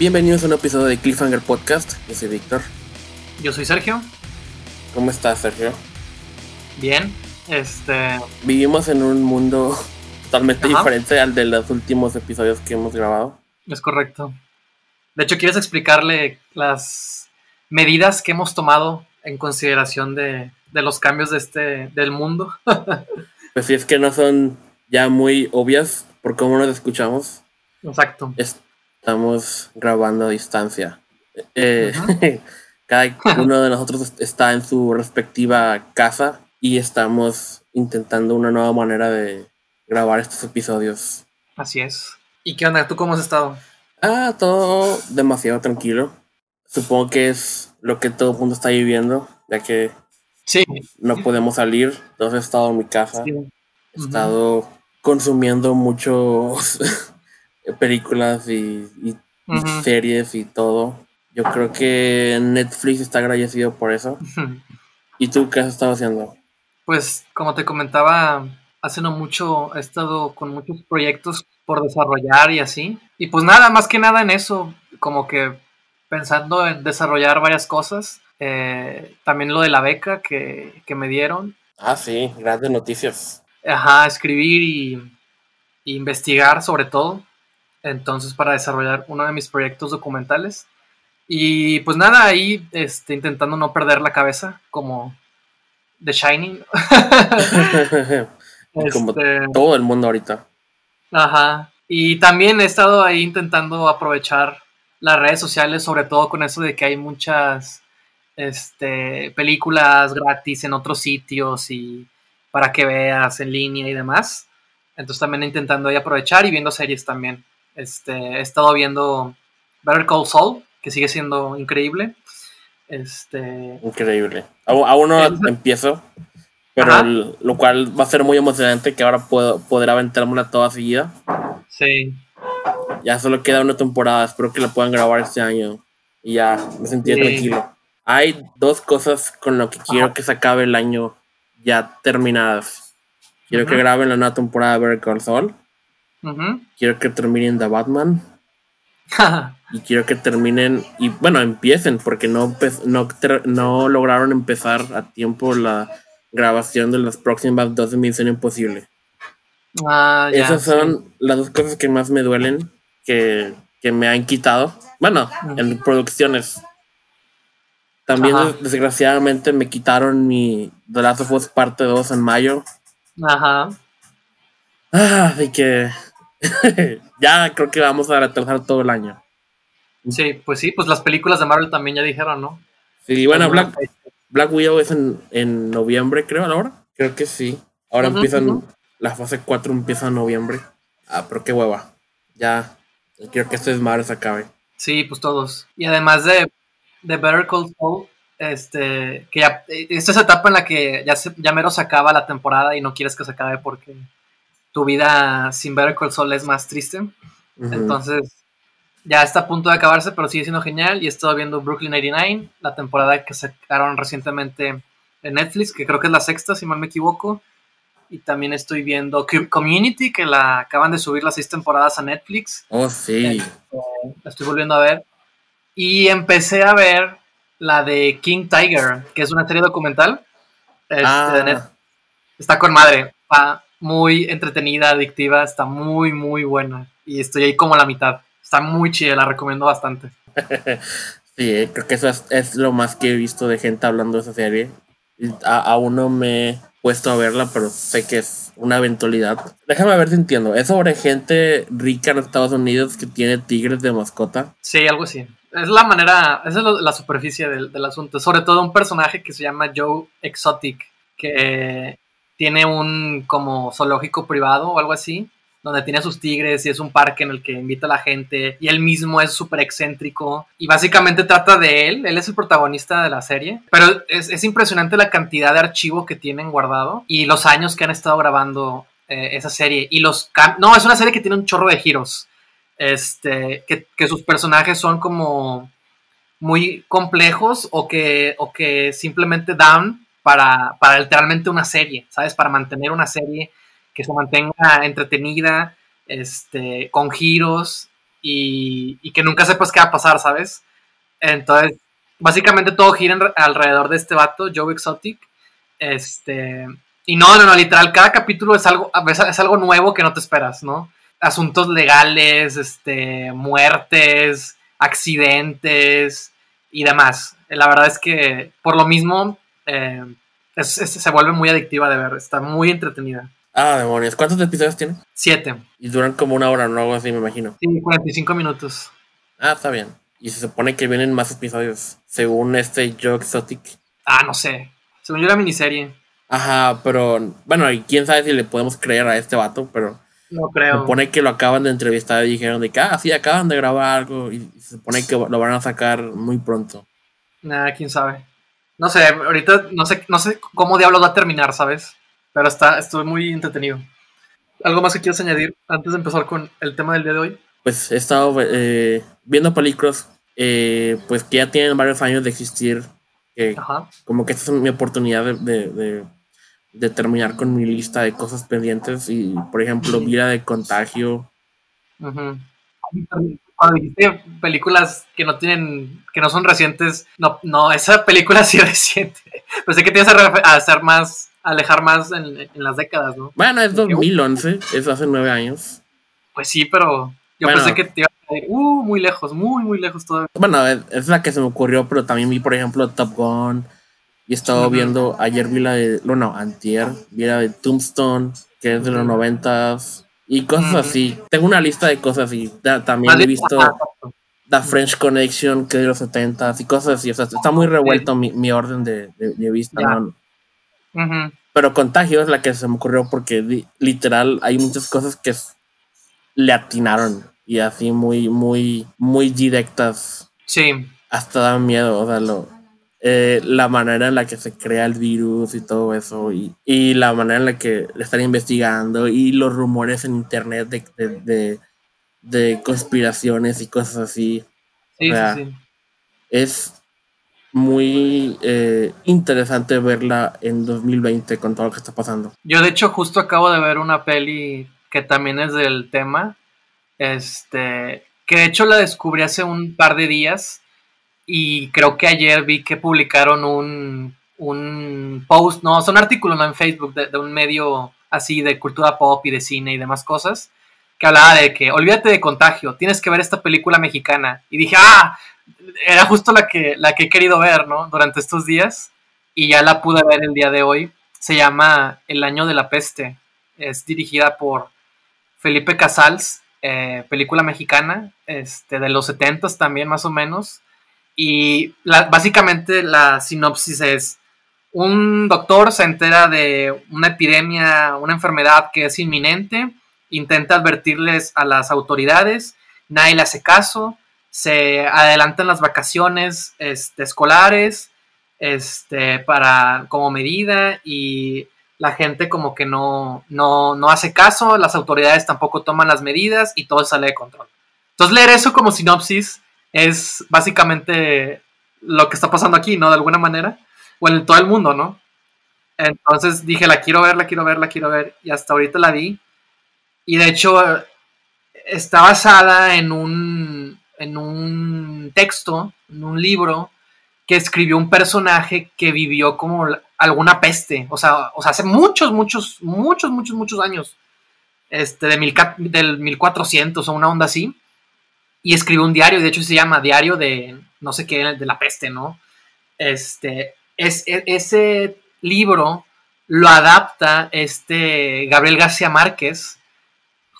Bienvenidos a un episodio de Cliffhanger Podcast. Yo soy Víctor. Yo soy Sergio. ¿Cómo estás, Sergio? Bien. Este. Vivimos en un mundo totalmente diferente al de los últimos episodios que hemos grabado. Es correcto. De hecho, ¿quieres explicarle las medidas que hemos tomado en consideración de, de los cambios de este, del mundo? pues sí, es que no son ya muy obvias por cómo nos escuchamos. Exacto. Estamos grabando a distancia. Eh, cada uno de nosotros está en su respectiva casa y estamos intentando una nueva manera de grabar estos episodios. Así es. ¿Y qué onda? ¿Tú cómo has estado? Ah, todo demasiado tranquilo. Supongo que es lo que todo el mundo está viviendo, ya que sí. no podemos salir. Entonces he estado en mi casa. He estado consumiendo muchos películas y, series y todo. Yo creo que Netflix está agradecido por eso. ¿Y tú qué has estado haciendo? Pues como te comentaba, hace no mucho he estado con muchos proyectos por desarrollar y así. Y pues nada, más que nada en eso, como que pensando en desarrollar varias cosas. Eh, también lo de la beca que, que, me dieron. Ah, sí, grandes noticias. Ajá, escribir y, y investigar sobre todo entonces para desarrollar uno de mis proyectos documentales. Y pues nada, ahí este, intentando no perder la cabeza, como The Shining. como este, todo el mundo ahorita. Ajá. Y también he estado ahí intentando aprovechar las redes sociales, sobre todo con eso de que hay muchas este, películas gratis en otros sitios y para que veas en línea y demás. Entonces también intentando ahí aprovechar y viendo series también. Este, he estado viendo Better Call Saul, que sigue siendo increíble. Este, increíble. Aún no empiezo, pero lo cual va a ser muy emocionante que ahora puedo poder aventármela toda seguida. Sí. Ya solo queda una temporada, espero que la puedan grabar este año. Y ya me sentí tranquilo. Hay dos cosas con lo que quiero que se acabe el año ya terminadas. Quiero que graben la nueva temporada de Better Call Saul. Quiero que terminen The Batman. y quiero que terminen, y bueno, empiecen, porque no, no, no lograron empezar a tiempo la grabación de las próximas dos de Misión Imposible. Ah, Esas son las dos cosas que más me duelen, que, me han quitado. Bueno, en producciones. También, desgraciadamente, me quitaron mi The Last of Us parte 2 en mayo. Ajá. Ah, de que ya creo que vamos a retrasar todo el año. Sí, pues sí, pues las películas de Marvel también ya dijeron, ¿no? Sí, bueno, Black, Black Widow es en, noviembre, creo, ahora. Creo que sí. Ahora empiezan, la fase 4 empieza en noviembre. Ah, pero qué hueva. Ya, quiero que este desmadre se acabe. Sí, pues todos. Y además de, de Better Call Saul, este, que ya, esta es la etapa en la que ya, se, ya mero se acaba la temporada y no quieres que se acabe porque tu vida sin ver el sol es más triste. Entonces, ya está a punto de acabarse, pero sigue siendo genial. Y he estado viendo Brooklyn 99, la temporada que sacaron recientemente en Netflix, que creo que es la sexta, si mal me equivoco. Y también estoy viendo Community, que la acaban de subir las seis temporadas a Netflix. Oh, sí. Este, la estoy volviendo a ver. Y empecé a ver la de King Tiger, que es una serie documental. Este, ah. Está con madre muy entretenida, adictiva, está muy, muy buena. Y estoy ahí como a la mitad. Está muy chida, la recomiendo bastante. sí, creo que eso es, lo más que he visto de gente hablando de esa serie. aún no me he puesto a verla, pero sé que es una eventualidad. Déjame ver si entiendo. ¿Es sobre gente rica en Estados Unidos que tiene tigres de mascota? Sí, algo así. Es la manera, esa es la superficie del, del asunto. Sobre todo un personaje que se llama Joe Exotic, que tiene un como zoológico privado o algo así, donde tiene sus tigres y es un parque en el que invita a la gente y él mismo es súper excéntrico y básicamente trata de él, él es el protagonista de la serie, pero es, impresionante la cantidad de archivo que tienen guardado y los años que han estado grabando eh, esa serie y los... No, es una serie que tiene un chorro de giros, este, que, que sus personajes son como muy complejos o que, o que simplemente dan para, para literalmente una serie, ¿sabes? Para mantener una serie que se mantenga entretenida, este, con giros y, y que nunca sepas qué va a pasar, ¿sabes? Entonces, básicamente todo gira alrededor de este vato, Joe Exotic. Este, y no, no, no, literal, cada capítulo es algo, es algo nuevo que no te esperas, ¿no? Asuntos legales, este, muertes, accidentes y demás. La verdad es que por lo mismo eh, es- es- se vuelve muy adictiva de ver, está muy entretenida. Ah, demonios. ¿Cuántos episodios tiene? Siete, Y duran como una hora, ¿no? Algo así, me imagino. sí, 45 minutos. Ah, está bien. Y se supone que vienen más episodios, según este Joe Exotic. Ah, no sé. Según yo la miniserie, Ajá, pero bueno, y quién sabe si le podemos creer a este vato, pero no se creo. supone que lo acaban de entrevistar y dijeron de que, ah, sí, acaban de grabar algo y se supone que lo van a sacar muy pronto. Nada, quién sabe. No sé, ahorita no sé, no sé cómo diablos va a terminar, ¿sabes? Pero está, estoy muy entretenido. ¿Algo más que quieras añadir antes de empezar con el tema del día de hoy? Pues he estado eh, viendo películas, eh, pues que ya tienen varios años de existir, como que esta es mi oportunidad de, de, de- de terminar con mi lista de cosas pendientes y, por ejemplo, Vida de Contagio. Cuando dijiste películas que no tienen, que no son recientes, no, no, esa película sí es reciente. Pensé que te ibas a, hacer más, a alejar más en, en las décadas, ¿no? Bueno, es 2011, es hace nueve años. Pues sí, pero yo Bueno. pensé que te ibas a ir, uh, muy lejos, muy, muy lejos todavía. Bueno, es, la que se me ocurrió, pero también vi, por ejemplo, Top Gun. Y he estado Ujú. viendo, ayer vi la de, no, no, antier, vi la de Tombstone, que es de los noventas. Y cosas así. Tengo una lista de cosas y ta- también he visto. The French Connection, que de los setentas y cosas así. O sea, está muy revuelto mi, mi orden de, de- de vista. Pero Contagio es la que se me ocurrió porque li- literal hay muchas cosas que le atinaron y así muy, muy, muy directas. Sí, Hasta da miedo, o sea, lo, eh, la manera en la que se crea el virus y todo eso, y, y la manera en la que le están investigando, y los rumores en internet de, de, de- de conspiraciones y cosas así. sí, O sea, sí, sí. Es muy eh, interesante verla en 2020 con todo lo que está pasando. Yo de hecho justo acabo de ver una peli que también es del tema, este, que de hecho la descubrí hace un par de días y creo que ayer vi que publicaron un, un post, no, es un artículo ¿no? en Facebook de, de un medio así de cultura pop y de cine y demás cosas, que hablaba de que olvídate de contagio, tienes que ver esta película mexicana. Y dije, ah, era justo la que, la que he querido ver, ¿no? Durante estos días y ya la pude ver el día de hoy. Se llama El año de la peste. Es dirigida por Felipe Casals, eh, película mexicana, este, de los 70 también más o menos. Y la- básicamente la sinopsis es, un doctor se entera de una epidemia, una enfermedad que es inminente, intenta advertirles a las autoridades, nadie le hace caso, se adelantan las vacaciones este, escolares este, para, como medida y la gente como que no, no, no hace caso, las autoridades tampoco toman las medidas y todo sale de control. Entonces leer eso como sinopsis es básicamente lo que está pasando aquí, ¿no? De alguna manera, o en todo el mundo, ¿no? Entonces dije, la quiero ver, la quiero ver, la quiero ver, y hasta ahorita la vi. Y de hecho, está basada en un, en un texto, en un libro, que escribió un personaje que vivió como alguna peste, o sea, o sea, hace muchos, muchos, muchos, muchos, muchos años, este, de mil, del 1400 o una onda así, y escribió un diario, de hecho se llama Diario de no sé qué, de la peste, ¿no? Este, es, e- ese libro lo adapta este Gabriel García Márquez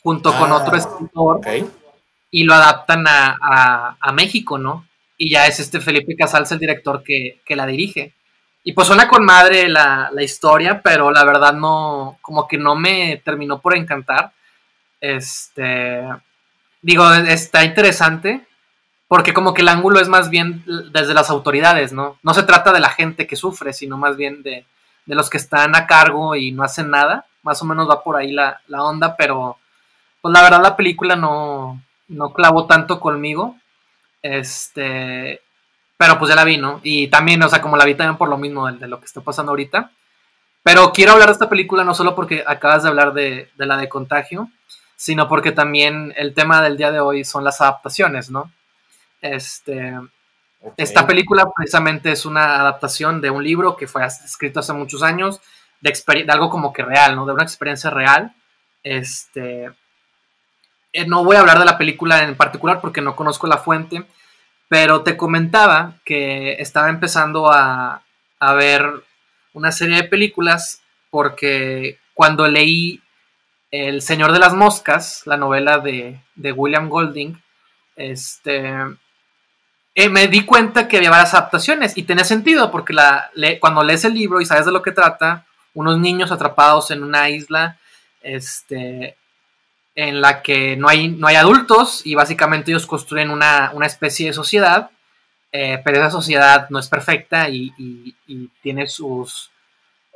junto con Ah, otro escritor Ok. y lo adaptan a, a- a México, ¿no? Y ya es este Felipe Casals el director que, que la dirige. Y pues suena con madre la, la historia, pero la verdad no, como que no me terminó por encantar. Este, digo, está interesante, porque como que el ángulo es más bien desde las autoridades, ¿no? No se trata de la gente que sufre, sino más bien de, de los que están a cargo y no hacen nada. Más o menos va por ahí la, la onda, pero pues la verdad la película no, no clavó tanto conmigo. Este, pero pues ya la vi, ¿no? Y también, o sea, como la vi también por lo mismo de, de lo que está pasando ahorita. Pero quiero hablar de esta película no solo porque acabas de hablar de, de la de contagio, sino porque también el tema del día de hoy son las adaptaciones, ¿no? Este, Esta película precisamente es una adaptación de un libro que fue escrito hace muchos años, de, de algo como que real, ¿no? De una experiencia real. Este, eh, no voy a hablar de la película en particular porque no conozco la fuente, pero te comentaba que estaba empezando a, a ver una serie de películas porque cuando leí El Señor de las Moscas, la novela de, William Golding, este, eh, me di cuenta que había varias adaptaciones y tenía sentido porque cuando lees el libro y sabes de lo que trata, unos niños atrapados en una isla este, en la que no hay, no hay adultos y básicamente ellos construyen una, especie de sociedad, eh, pero esa sociedad no es perfecta y, tiene sus...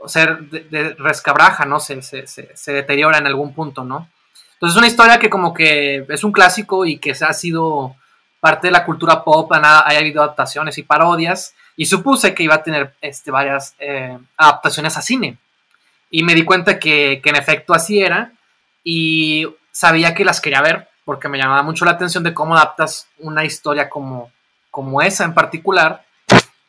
O sea, de, rescabraja, ¿no? Se, se, deteriora en algún punto, ¿no? Entonces es una historia que como que es un clásico y que se ha sido parte de la cultura pop, ha habido adaptaciones y parodias, y supuse que iba a tener este, varias eh, adaptaciones a cine. Y me di cuenta que, que en efecto así era, y sabía que las quería ver porque me llamaba mucho la atención de cómo adaptas una historia como, como esa en particular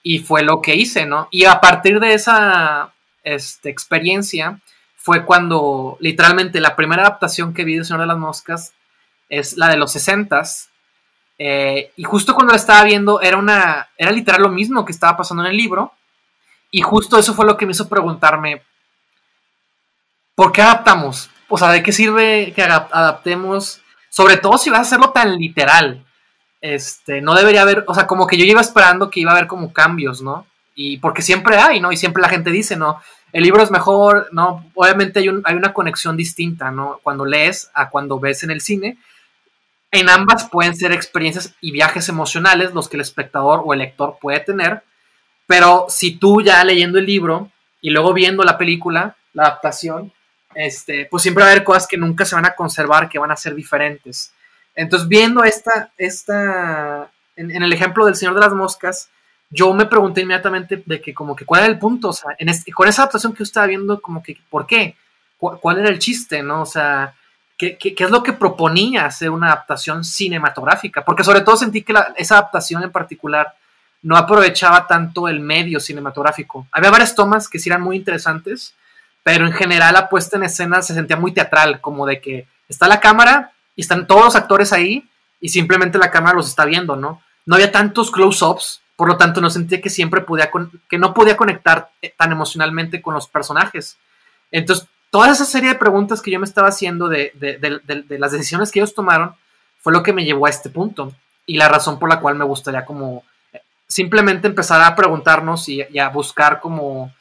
y fue lo que hice, ¿no? Y a partir de esa este, experiencia fue cuando literalmente la primera adaptación que vi de Señor de las Moscas es la de los 60 eh, y justo cuando la estaba viendo era una era literal lo mismo que estaba pasando en el libro y justo eso fue lo que me hizo preguntarme ¿por qué adaptamos? o sea, ¿de qué sirve que adaptemos? Sobre todo si vas a hacerlo tan literal. Este, no debería haber, o sea, como que yo iba esperando que iba a haber como cambios, ¿no? Y porque siempre hay, ¿no? Y siempre la gente dice, ¿no? El libro es mejor, ¿no? Obviamente hay, hay una conexión distinta, ¿no? Cuando lees a cuando ves en el cine. En ambas pueden ser experiencias y viajes emocionales los que el espectador o el lector puede tener, pero si tú ya leyendo el libro y luego viendo la película, la adaptación, este, pues siempre va a haber cosas que nunca se van a conservar, que van a ser diferentes. Entonces, viendo esta, esta en, el ejemplo del Señor de las Moscas, yo me pregunté inmediatamente de que como que cuál era el punto, o sea, en este, con esa adaptación que yo estaba viendo, como que, ¿por qué? ¿Cuál, era el chiste, no? O sea, ¿qué, ¿qué, es lo que proponía hacer una adaptación cinematográfica? Porque sobre todo sentí que esa adaptación en particular no aprovechaba tanto el medio cinematográfico. Había varias tomas que sí eran muy interesantes, pero en general la puesta en escena se sentía muy teatral, como de que está la cámara y están todos los actores ahí y simplemente la cámara los está viendo, ¿no? No había tantos close-ups, por lo tanto no sentía que siempre podía, que no podía conectar eh, tan emocionalmente con los personajes. Entonces, toda esa serie de preguntas que yo me estaba haciendo de, las decisiones que ellos tomaron fue lo que me llevó a este punto y la razón por la cual me gustaría como eh, simplemente empezar a preguntarnos y, y a buscar como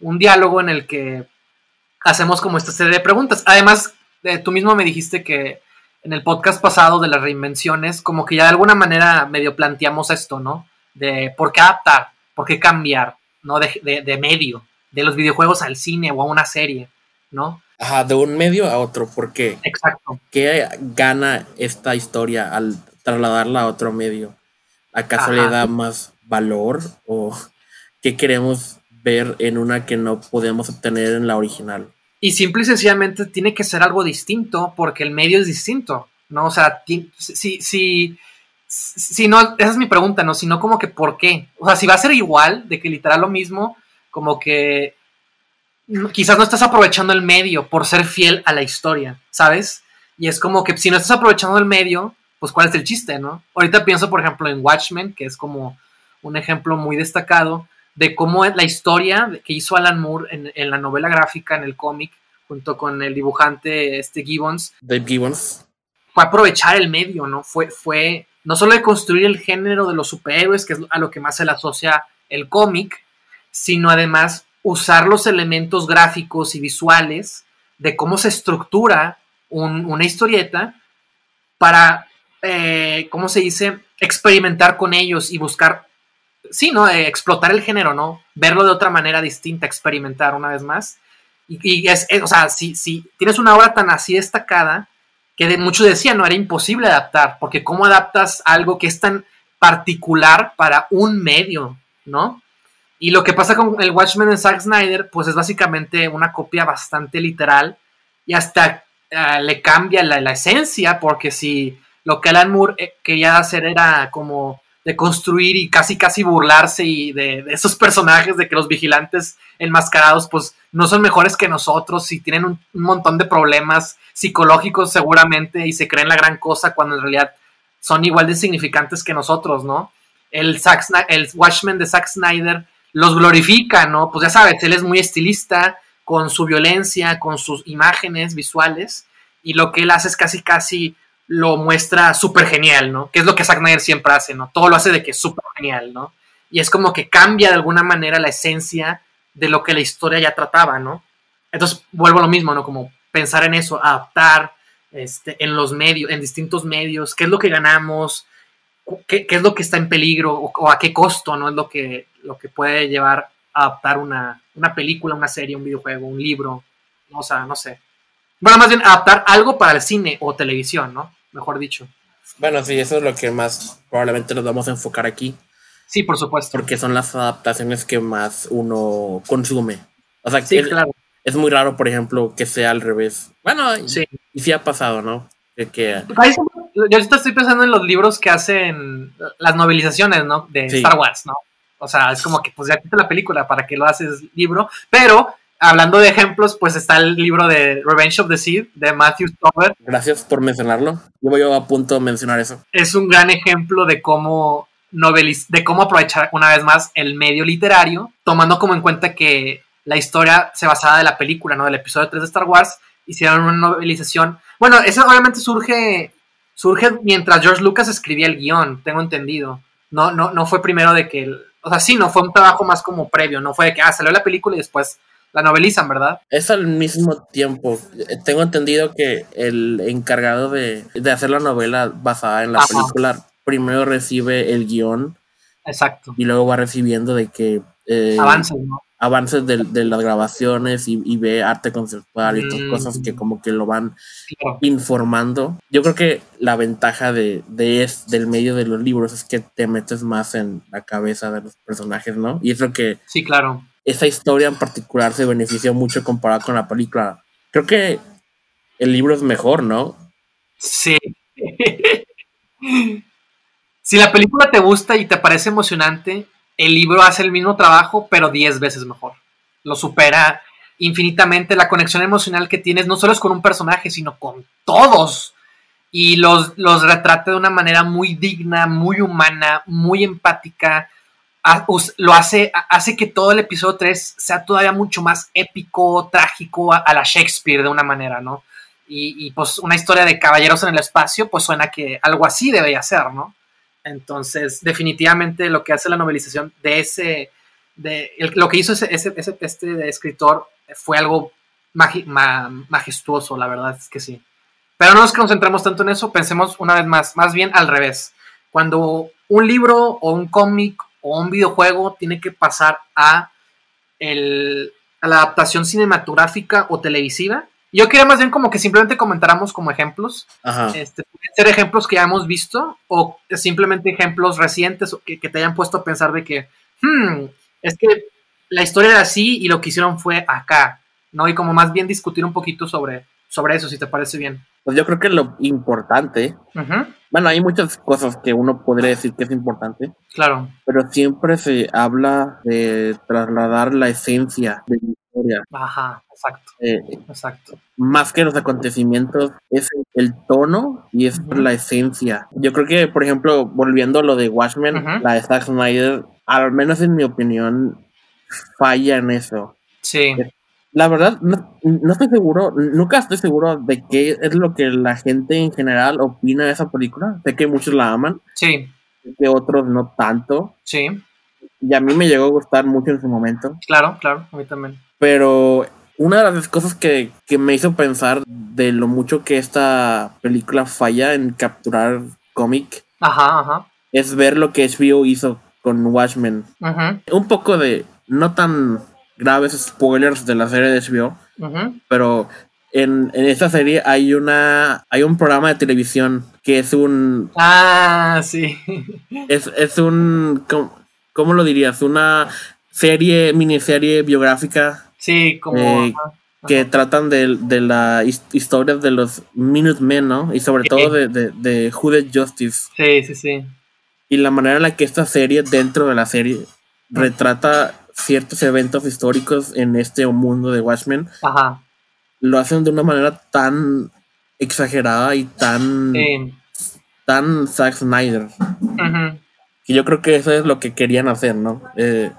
un diálogo en el que hacemos como esta serie de preguntas. Además, eh, tú mismo me dijiste que en el podcast pasado de las reinvenciones, como que ya de alguna manera medio planteamos esto, ¿no? De por qué adaptar, por qué cambiar, ¿no? De, medio, de los videojuegos al cine o a una serie, ¿no? Ajá, de un medio a otro, ¿por qué? Exacto. ¿Qué gana esta historia al trasladarla a otro medio? ¿Acaso le da más valor o qué queremos ver en una que no podemos obtener en la original? Y simple y sencillamente tiene que ser algo distinto porque el medio es distinto, ¿no? O sea, si, si, si, no, esa es mi pregunta, ¿no? Si no, como que ¿por qué? O sea, si va a ser igual, de que literal lo mismo, como que quizás no estás aprovechando el medio por ser fiel a la historia, ¿sabes? Y es como que si no estás aprovechando el medio, pues ¿cuál es el chiste, no? Ahorita pienso, por ejemplo, en Watchmen, que es como un ejemplo muy destacado, de cómo la historia que hizo Alan Moore en, la novela gráfica, en el cómic, junto con el dibujante este Gibbons. Dave Gibbons. Fue aprovechar el medio, ¿no? Fue, fue no solo de construir el género de los superhéroes, que es a lo que más se le asocia el cómic, sino además usar los elementos gráficos y visuales de cómo se estructura una historieta para, eh, ¿cómo se dice?, experimentar con ellos y buscar sí, ¿no? Eh, explotar el género, ¿no? Verlo de otra manera distinta, experimentar una vez más. Y, es, o sea, si, si, tienes una obra tan así destacada, que de, muchos decían, no, era imposible adaptar, porque ¿cómo adaptas algo que es tan particular para un medio, ¿no? Y lo que pasa con el Watchmen de Zack Snyder, pues es básicamente una copia bastante literal y hasta ah, le cambia la, la, esencia, porque si lo que Alan Moore eh, quería hacer era como de construir y casi casi burlarse y de, esos personajes de que los vigilantes enmascarados pues no son mejores que nosotros y tienen un, montón de problemas psicológicos seguramente y se creen la gran cosa cuando en realidad son igual de significantes que nosotros, ¿no? El, el Watchmen de Zack Snyder los glorifica, ¿no? Pues ya sabes, él es muy estilista con su violencia, con sus imágenes visuales y lo que él hace es casi casi lo muestra súper genial, ¿no? Que es lo que Zack Snyder siempre hace, ¿no? Todo lo hace de que es súper genial, ¿no? Y es como que cambia de alguna manera la esencia de lo que la historia ya trataba, ¿no? Entonces vuelvo a lo mismo, ¿no? Como pensar en eso, adaptar este, en los medios, en distintos medios, qué es lo que ganamos, qué, es lo que está en peligro o, a qué costo, ¿no? Es lo que, lo que puede llevar a adaptar una, una película, una serie, un videojuego, un libro, o sea, no sé. Bueno, más bien adaptar algo para el cine o televisión, ¿no? Mejor dicho. Bueno, sí, eso es lo que más probablemente nos vamos a enfocar aquí. Sí, por supuesto. Porque son las adaptaciones que más uno consume. O sea, sí, claro. es muy raro, por ejemplo, que sea al revés. Bueno, sí. y sí ha pasado, ¿no? que... Yo ahorita estoy pensando en los libros que hacen las novelizaciones, ¿no? De Star Wars, ¿no? O sea, es como que pues ya quita la película para que lo haces libro, pero hablando de ejemplos, pues está el libro de Revenge of the Seed de Matthew Stover. Gracias por mencionarlo. Yo voy a punto de mencionar eso. Es un gran ejemplo de cómo noveliz de cómo aprovechar una vez más el medio literario, tomando como en cuenta que la historia se basaba de la película, ¿no? Del episodio 3 de Star Wars, hicieron una novelización. Bueno, eso obviamente surge surge mientras George Lucas escribía el guion, tengo entendido. No, no, no fue primero de que, o sea, sí, no fue un trabajo más como previo, no fue de que, ah, salió la película y después la novelizan, ¿verdad? Es al mismo tiempo. Tengo entendido que el encargado de, hacer la novela basada en la película primero recibe el guion. Exacto. Y luego va recibiendo de que... Eh, avances, ¿no? Avances de, las grabaciones y, ve arte conceptual y otras cosas que mm. como que lo van informando. Yo creo que la ventaja de, de es, del medio de los libros es que te metes más en la cabeza de los personajes, ¿no? Y es lo que... Sí, claro esa historia en particular se benefició mucho comparado con la película. Creo que el libro es mejor, ¿no? Sí. si la película te gusta y te parece emocionante, el libro hace el mismo trabajo, pero 10 veces mejor. Lo supera infinitamente. La conexión emocional que tienes no solo es con un personaje, sino con todos. Y los, los retrata de una manera muy digna, muy humana, muy empática lo hace, hace que todo el episodio 3 sea todavía mucho más épico, trágico, a, la Shakespeare de una manera, ¿no? Y, pues una historia de caballeros en el espacio, pues suena que algo así debería ser, ¿no? Entonces, definitivamente lo que hace la novelización de ese, de lo que hizo ese, ese, este escritor fue algo majestuoso, la verdad es que sí. Pero no nos concentremos tanto en eso, pensemos una vez más, más bien al revés. Cuando un libro o un cómic o un videojuego tiene que pasar a, el, a la adaptación cinematográfica o televisiva. Yo quería más bien como que simplemente comentáramos como ejemplos. Este, pueden ser ejemplos que ya hemos visto o simplemente ejemplos recientes que, que te hayan puesto a pensar de que, hmm, es que la historia era así y lo que hicieron fue acá, ¿no? Y como más bien discutir un poquito sobre, sobre eso, si te parece bien. Pues yo creo que lo importante, bueno, hay muchas cosas que uno podría decir que es importante. Claro. Pero siempre se habla de trasladar la esencia de la historia. Ajá, exacto. Eh, exacto. Más que los acontecimientos, es el tono y es la esencia. Yo creo que, por ejemplo, volviendo a lo de Watchmen, la de Zack Snyder, al menos en mi opinión, falla en eso. Sí. La verdad, no, estoy seguro, nunca estoy seguro de qué es lo que la gente en general opina de esa película. Sé que muchos la aman. Sí. Que otros no tanto. Sí. Y a mí me llegó a gustar mucho en su momento. Claro, claro, a mí también. Pero una de las cosas que, me hizo pensar de lo mucho que esta película falla en capturar cómic ajá, ajá. es ver lo que HBO hizo con Watchmen. Un poco de, no tan graves spoilers de la serie de HBO, pero en, en, esta serie hay una hay un programa de televisión que es un ah sí es, es un ¿cómo, lo dirías? una serie miniserie biográfica sí como eh, que tratan de, la historia de los Minutemen, ¿no? Y sobre todo de, de, de Justice. Sí, sí, sí. Y la manera en la que esta serie, dentro de la serie, retrata ciertos eventos históricos en este mundo de Watchmen, Ajá. lo hacen de una manera tan exagerada y tan, tan Zack Snyder. Que yo creo que eso es lo que querían hacer, ¿no? Eh,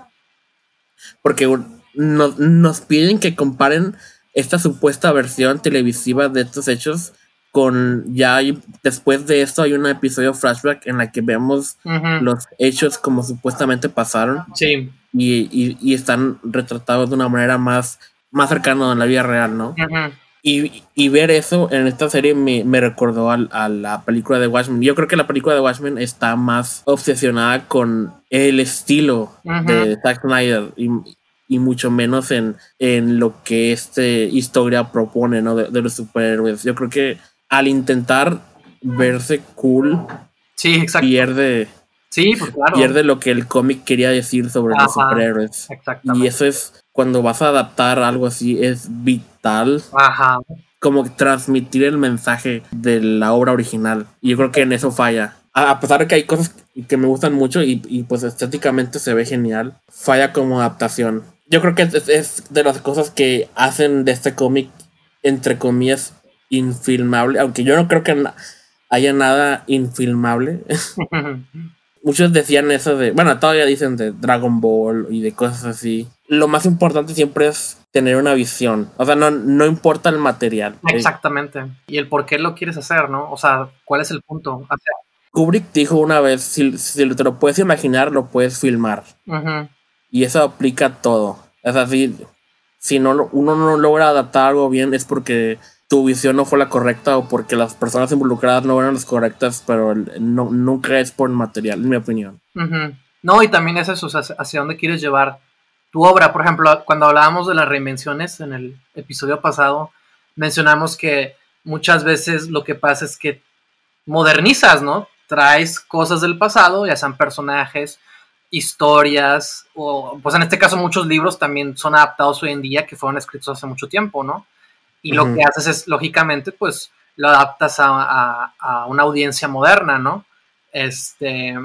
porque nos, piden que comparen esta supuesta versión televisiva de estos hechos con ya hay, después de esto hay un episodio flashback en la que vemos los hechos como supuestamente pasaron sí. y, están retratados de una manera más, más cercana a la vida real, ¿no? y, ver eso en esta serie me, recordó a, la película de Watchmen. Yo creo que la película de Watchmen está más obsesionada con el estilo de Zack Snyder y, y mucho menos en, en lo que esta historia propone, ¿no? De, los superhéroes. Yo creo que al intentar verse cool, sí, exacto. pierde, sí, pues claro. pierde lo que el cómic quería decir sobre los superhéroes. Y eso es, cuando vas a adaptar algo así, es vital. Ajá. Como transmitir el mensaje de la obra original. Y yo creo que en eso falla. A pesar de que hay cosas que me gustan mucho y, y pues estéticamente se ve genial, falla como adaptación yo creo que es, de las cosas que hacen de este cómic, entre comillas, infilmable, aunque yo no creo que haya nada infilmable. Muchos decían eso de, bueno, todavía dicen de Dragon Ball y de cosas así. Lo más importante siempre es tener una visión. O sea, no, no importa el material. Exactamente. Y el por qué lo quieres hacer, ¿no? O sea, ¿cuál es el punto? Kubrick dijo una vez, si, si, te lo puedes imaginar, lo puedes filmar. Y eso aplica a todo. Es así, si no, uno no logra adaptar algo bien es porque tu visión no fue la correcta o porque las personas involucradas no eran las correctas, pero no, nunca es por material, en mi opinión. No, y también es eso, hacia dónde quieres llevar tu obra. Por ejemplo, cuando hablábamos de las reinvenciones en el episodio pasado, mencionamos que muchas veces lo que pasa es que modernizas, ¿no? Traes cosas del pasado, ya sean personajes historias, o pues en este caso muchos libros también son adaptados hoy en día que fueron escritos hace mucho tiempo, ¿no? Y lo que haces es, lógicamente, pues lo adaptas a, una audiencia moderna, ¿no? Este,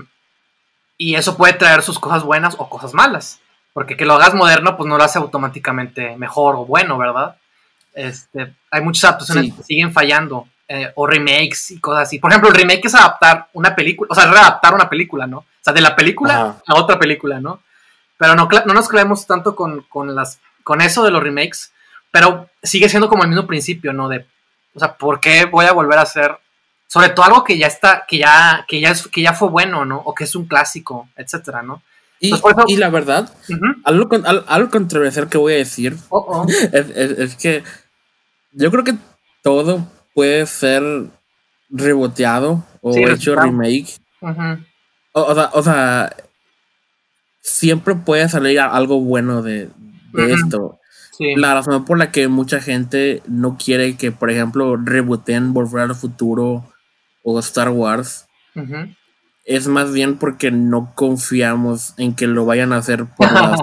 y eso puede traer sus cosas buenas o cosas malas, porque que lo hagas moderno, pues no lo hace automáticamente mejor o bueno, ¿verdad? Este, hay muchas adaptaciones que siguen fallando, eh, o remakes y cosas así. Por ejemplo, el remake es adaptar una película, o sea, readaptar una película, ¿no? O sea, de la película a otra película, ¿no? Pero no, no nos creemos tanto con, las, con eso de los remakes, pero sigue siendo como el mismo principio, ¿no? De, o sea, ¿por qué voy a volver a hacer sobre todo algo que ya está, que ya, que ya es, que ya fue bueno, ¿no? O que es un clásico, etcétera, ¿no? Y, la verdad, algo, algo, controversial que voy a decir oh, oh. Es, que yo creo que todo puede ser reboteado o hecho remake. O, sea, siempre puede salir algo bueno de, esto. La razón por la que mucha gente no quiere que, por ejemplo, rebooten Volver al Futuro o Star Wars es más bien porque no confiamos en que lo vayan a hacer por las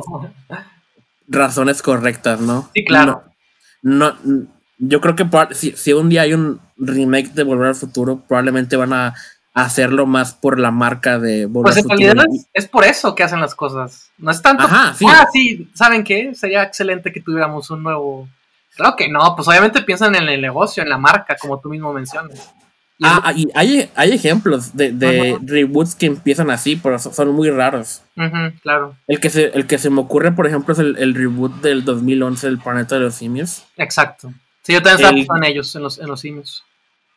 razones correctas, ¿no? Sí, claro. No, yo creo que si, si un día hay un remake de Volver al Futuro, probablemente van a hacerlo más por la marca de Pues en realidad es, por eso que hacen las cosas. No es tanto. Ajá, sí. Ah, sí, ¿saben qué? Sería excelente que tuviéramos un nuevo. Claro que no, pues obviamente piensan en el negocio, en la marca, como tú mismo mencionas. ah, y hay, hay ejemplos de, reboots que empiezan así, pero son muy raros. claro. El que, se, el que se me ocurre, por ejemplo, es el, reboot del 2011 del Planeta de los Simios. Exacto. Sí, yo también estaba en ellos, en los, en los simios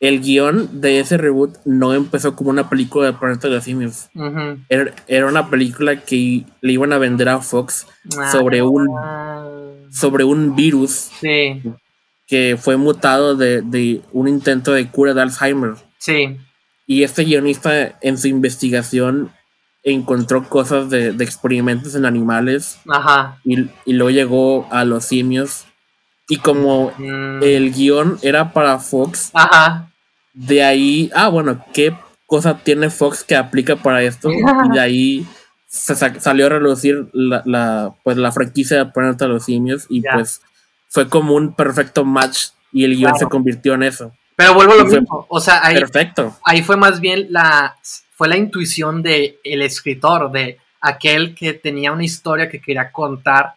el guion de ese reboot no empezó como una película de Planeta de los Simios. era, una película que le iban a vender a Fox sobre un ah. sobre un virus que fue mutado de, un intento de cura de Alzheimer. Sí. Y este guionista en su investigación encontró cosas de, experimentos en animales. Y, y luego llegó a los simios y como mm. el guion era para Fox, de ahí, ah, bueno, ¿qué cosa tiene Fox que aplica para esto? Y de ahí se salió a reducir la, pues, la franquicia de Planeta a los Simios y pues fue como un perfecto match y el guion se convirtió en eso. Pero vuelvo a lo mismo, o sea, ahí, perfecto. ahí fue más bien la, fue la intuición del el escritor, de aquel que tenía una historia que quería contar,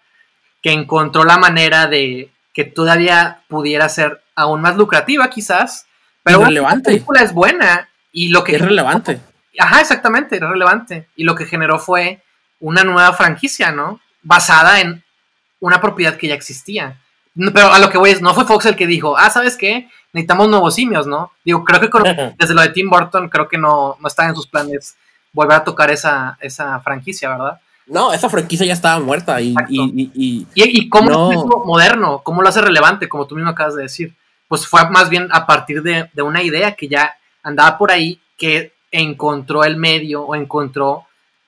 que encontró la manera de que todavía pudiera ser aún más lucrativa quizás, pero la película es buena y lo que... Es relevante. Ajá, exactamente, es relevante. Y lo que generó fue una nueva franquicia, ¿no? Basada en una propiedad que ya existía. Pero a lo que voy es, no fue Fox el que dijo, ah, ¿sabes qué? Necesitamos nuevos simios, ¿no? Digo, creo que desde lo de Tim Burton, creo que no, no está en sus planes volver a tocar esa, esa franquicia, ¿verdad? No, esa franquicia ya estaba muerta y... Y, y, y, cómo lo hace moderno, cómo lo hace relevante, como tú mismo acabas de decir. Pues fue más bien a partir de, de una idea que ya andaba por ahí, que encontró el medio o encontró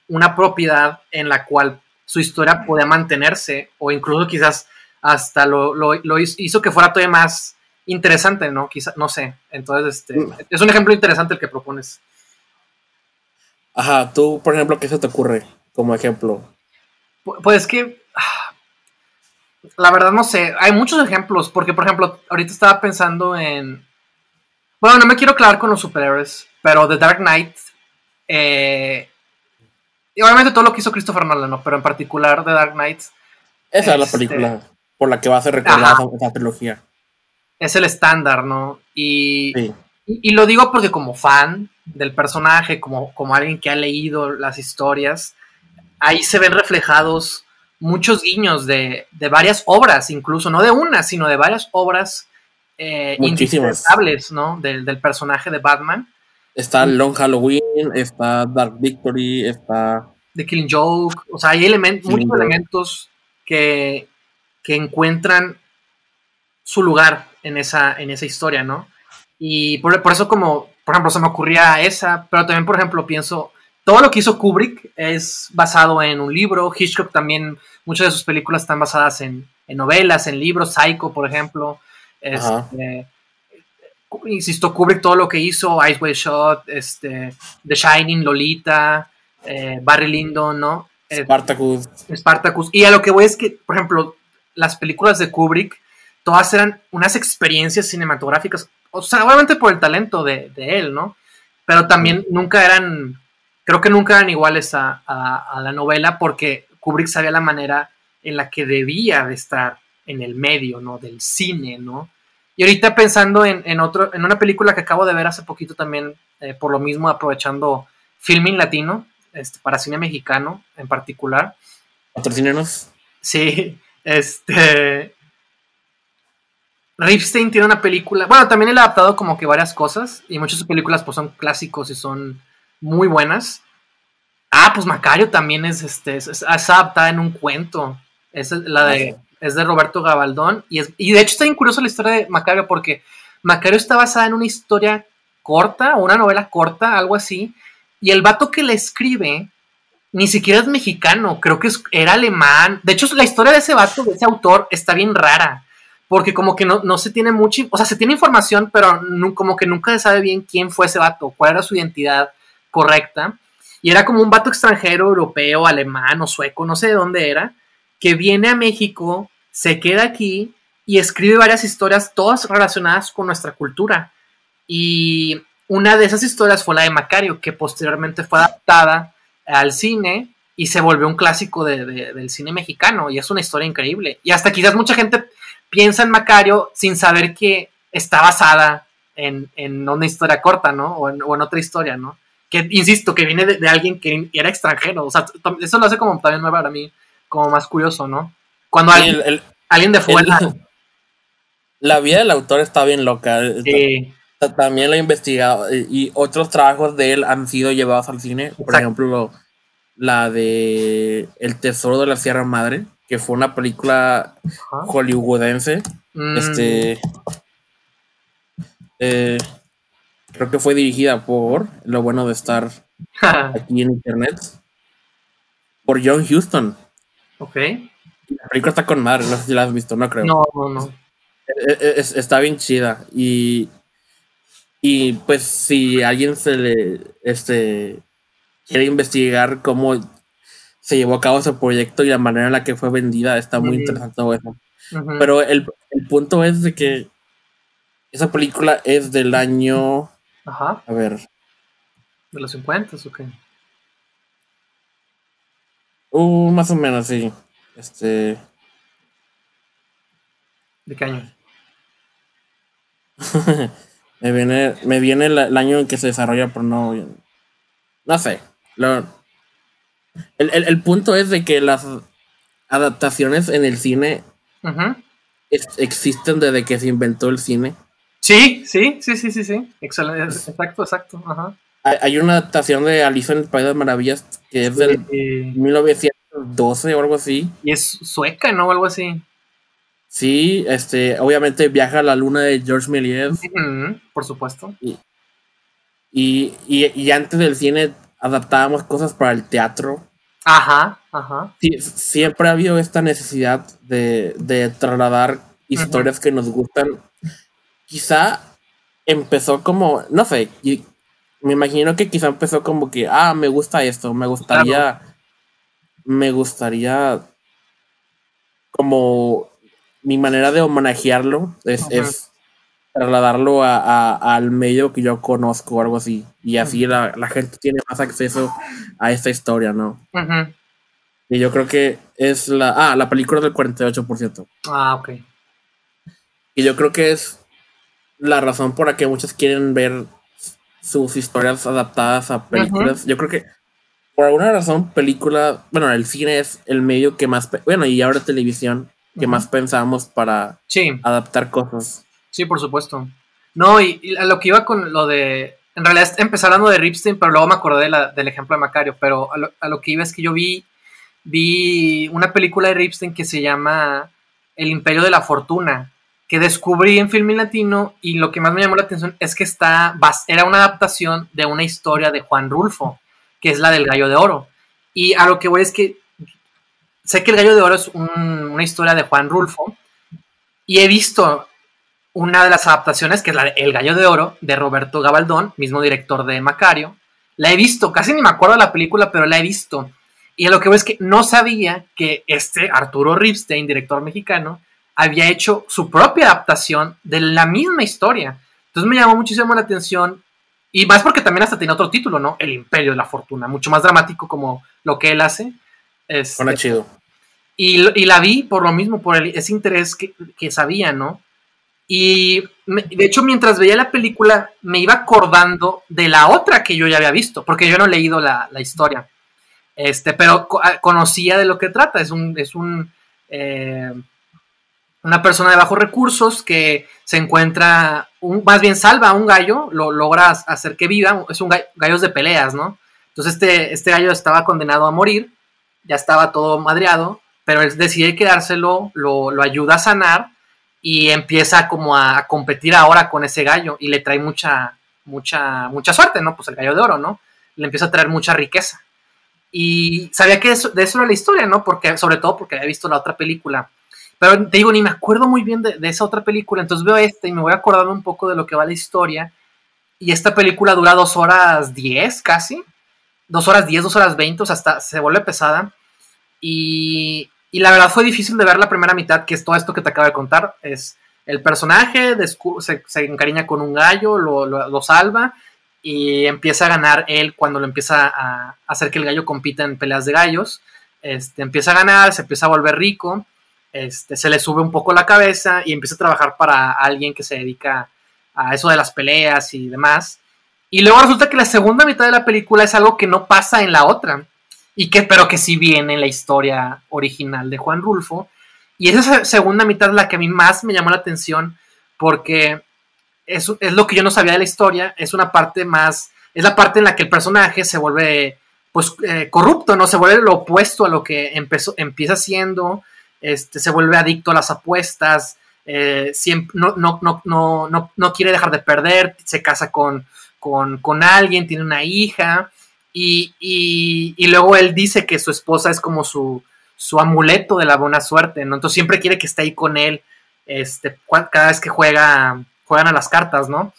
una propiedad en la cual su historia podía mantenerse o incluso quizás hasta lo, lo, hizo que fuera todavía más interesante, ¿no? Quizás, no sé. Entonces, este, mm. es un ejemplo interesante el que propones. Ajá, tú, por ejemplo, ¿qué se te ocurre como ejemplo? Pues que, la verdad no sé, hay muchos ejemplos, porque por ejemplo, ahorita estaba pensando en, bueno, no me quiero clavar con los superhéroes, pero The Dark Knight, eh, y obviamente todo lo que hizo Christopher Nolan, ¿no? Pero en particular The Dark Knight. Esa es la este, película por la que va a ser recordada esa trilogía. Es el estándar, ¿no? Y, y, lo digo porque como fan del personaje, como, como alguien que ha leído las historias, ahí se ven reflejados muchos guiños de, de varias obras, incluso, no de una, sino de varias obras eh, indispensables, ¿no? Del, del personaje de Batman. Está Long Halloween, está Dark Victory, está. The Killing Joke. O sea, hay elementos, muchos elementos que, que, encuentran su lugar en esa, en esa historia, ¿no? Y por, por, eso, como, por ejemplo, se me ocurría esa, pero también, por ejemplo, pienso. Todo lo que hizo Kubrick es basado en un libro. Hitchcock también, muchas de sus películas están basadas en, en novelas, en libros. Psycho, por ejemplo. Este, insisto, Kubrick todo lo que hizo, Ice White Shot, este, The Shining, Lolita, eh, Barry Lyndon, ¿no? Eh, Spartacus. Spartacus. Y a lo que voy es que, por ejemplo, las películas de Kubrick, todas eran unas experiencias cinematográficas, o sea, obviamente por el talento de, él, ¿no? Pero también nunca eran, creo que nunca eran iguales a, a la novela porque Kubrick sabía la manera en la que debía de estar en el medio, ¿no? Del cine, ¿no? Y ahorita pensando en, otro, en una película que acabo de ver hace poquito también, eh, por lo mismo aprovechando filming latino, este, para cine mexicano en particular. ¿Patrocínenos? Sí, este... Ripstein tiene una película, bueno, también él ha adaptado como que varias cosas, y muchas de sus películas pues son clásicos y son muy buenas. Ah, pues Macario también es, este, es, adaptada en un cuento. Es la de es de Roberto Gabaldón. Y, es, y de hecho está bien curioso la historia de Macario porque Macario está basada en una historia corta una novela corta, algo así. Y el vato que le escribe ni siquiera es mexicano, creo que era alemán. De hecho, la historia de ese vato, de ese autor, está bien rara. Porque como que no, se tiene mucha, o sea, se tiene información, pero como que nunca se sabe bien quién fue ese vato, cuál era su identidad correcta. Y era como un vato extranjero, europeo, alemán o sueco, no sé de dónde era que viene a México, se queda aquí y escribe varias historias, todas relacionadas con nuestra cultura. Y una de esas historias fue la de Macario, que posteriormente fue adaptada al cine y se volvió un clásico del cine mexicano. Y es una historia increíble. Y hasta quizás mucha gente piensa en Macario sin saber que está basada en, una historia corta, ¿no? O en, otra historia, ¿no? Que, insisto, que viene de, alguien que era extranjero. O sea, eso lo hace como también nuevo para mí como más curioso, ¿no? Cuando alguien, de fuera... la vida del autor está bien loca. Sí. También lo he investigado y otros trabajos de él han sido llevados al cine. Por ejemplo, la de El Tesoro de la Sierra Madre, que fue una película hollywoodense. Mm. Este. Eh, creo que fue dirigida por Lo bueno de estar aquí en internet. Por John Huston. Ok. La película está con madre, no sé si la has visto, no creo. No, no, no. E, e, está bien chida. Y, y pues si alguien se le este, quiere investigar cómo se llevó a cabo ese proyecto y la manera en la que fue vendida, está muy interesante eso. Pero el, punto es de que esa película es del año. Ajá. A ver. ¿De los 50 o qué? Uh, más o menos, sí. Este. ¿De qué año? me viene, me viene el, año en que se desarrolla, pero no. No sé. el, punto es de que las adaptaciones en el cine existen desde que se inventó el cine. Sí, sí, sí, sí, sí, sí. Excelente. Exacto, exacto. Ajá. Hay, una adaptación de Alicia en el País de las Maravillas que es del 1912 o algo así. Y es sueca, ¿no? O algo así. Sí, este, obviamente viaja a la luna de George Méliès. por supuesto. Y, y, antes del cine adaptábamos cosas para el teatro. Ajá, ajá. siempre ha habido esta necesidad de, trasladar historias que nos gustan. Quizá empezó como, no sé, me imagino que quizá empezó como que, ah, me gusta esto, me gustaría, me gustaría como mi manera de homenajearlo es, trasladarlo a, al medio que yo conozco o algo así. Y así la, gente tiene más acceso a esta historia, ¿no? Y yo creo que es la... Ah, la película del 48%. Ah, ok. Y yo creo que es la razón por la que muchos quieren ver sus historias adaptadas a películas. Yo creo que por alguna razón película, bueno, el cine es el medio que más, bueno, y ahora televisión, que más pensamos para adaptar cosas. Sí, por supuesto. No, y, a lo que iba con lo de, en realidad empecé hablando de Ripstein, pero luego me acordé del ejemplo de Macario, pero a lo, a lo, que iba es que yo vi, vi una película de Ripstein que se llama El Imperio de la Fortuna, que descubrí en Filmin Latino y lo que más me llamó la atención es que está, era una adaptación de una historia de Juan Rulfo, que es la del Gallo de Oro. Y a lo que voy es que sé que el Gallo de Oro es una historia de Juan Rulfo y he visto una de las adaptaciones, que es la de El Gallo de Oro, de Roberto Gabaldón, mismo director de Macario. La he visto, casi ni me acuerdo de la película, pero la he visto. Y a lo que voy es que no sabía que este Arturo Ripstein, director mexicano, había hecho su propia adaptación de la misma historia. Entonces me llamó muchísimo la atención. Y más porque también hasta tiene otro título, ¿no? El Imperio de la Fortuna. Mucho más dramático como lo que él hace. Este, chido. Y, la vi por lo mismo, por ese interés que, sabía, ¿no? Y de hecho, mientras veía la película, me iba acordando de la otra que yo ya había visto, porque yo no he leído la, historia. Este, pero ah, conocía de lo que trata. Es un, es un eh, una persona de bajos recursos que se encuentra, más bien salva a un gallo, lo logra hacer que viva, es un gallo, gallos de peleas, ¿no? Entonces este, este gallo estaba condenado a morir, ya estaba todo madreado, pero él decide quedárselo, lo, lo ayuda a sanar y empieza como a, competir ahora con ese gallo y le trae mucha, mucha, mucha suerte, ¿no? Pues el gallo de oro, ¿no? Le empieza a traer mucha riqueza. Y sabía que de eso era la historia, ¿no? Porque, sobre todo porque había visto la otra película pero te digo, ni me acuerdo muy bien de, esa otra película, entonces veo esta y me voy acordando un poco de lo que va la historia. Y esta película dura dos horas diez casi, dos horas diez, dos horas veinte, o sea, hasta se vuelve pesada. Y, y, la verdad fue difícil de ver la primera mitad, que es todo esto que te acabo de contar. Es el personaje se, se, encariña con un gallo, lo, lo, salva y empieza a ganar él cuando lo empieza a, hacer que el gallo compita en peleas de gallos. Este, empieza a ganar, se empieza a volver rico este, se le sube un poco la cabeza y empieza a trabajar para alguien que se dedica a eso de las peleas y demás. Y luego resulta que la segunda mitad de la película es algo que no pasa en la otra, y que, pero que sí viene en la historia original de Juan Rulfo. Y esa segunda mitad es la que a mí más me llamó la atención, porque es, es lo que yo no sabía de la historia, es una parte más, es la parte en la que el personaje se vuelve pues eh, corrupto, ¿no? Se vuelve lo opuesto a lo que empezó, empieza siendo, este, se vuelve adicto a las apuestas, eh, siempre, no, no, no, no, quiere dejar de perder, se casa con, con, alguien, tiene una hija, y, y, luego él dice que su esposa es como su, su amuleto de la buena suerte, ¿no? Entonces siempre quiere que esté ahí con él, este, cada vez que juega, juegan a las cartas, ¿no?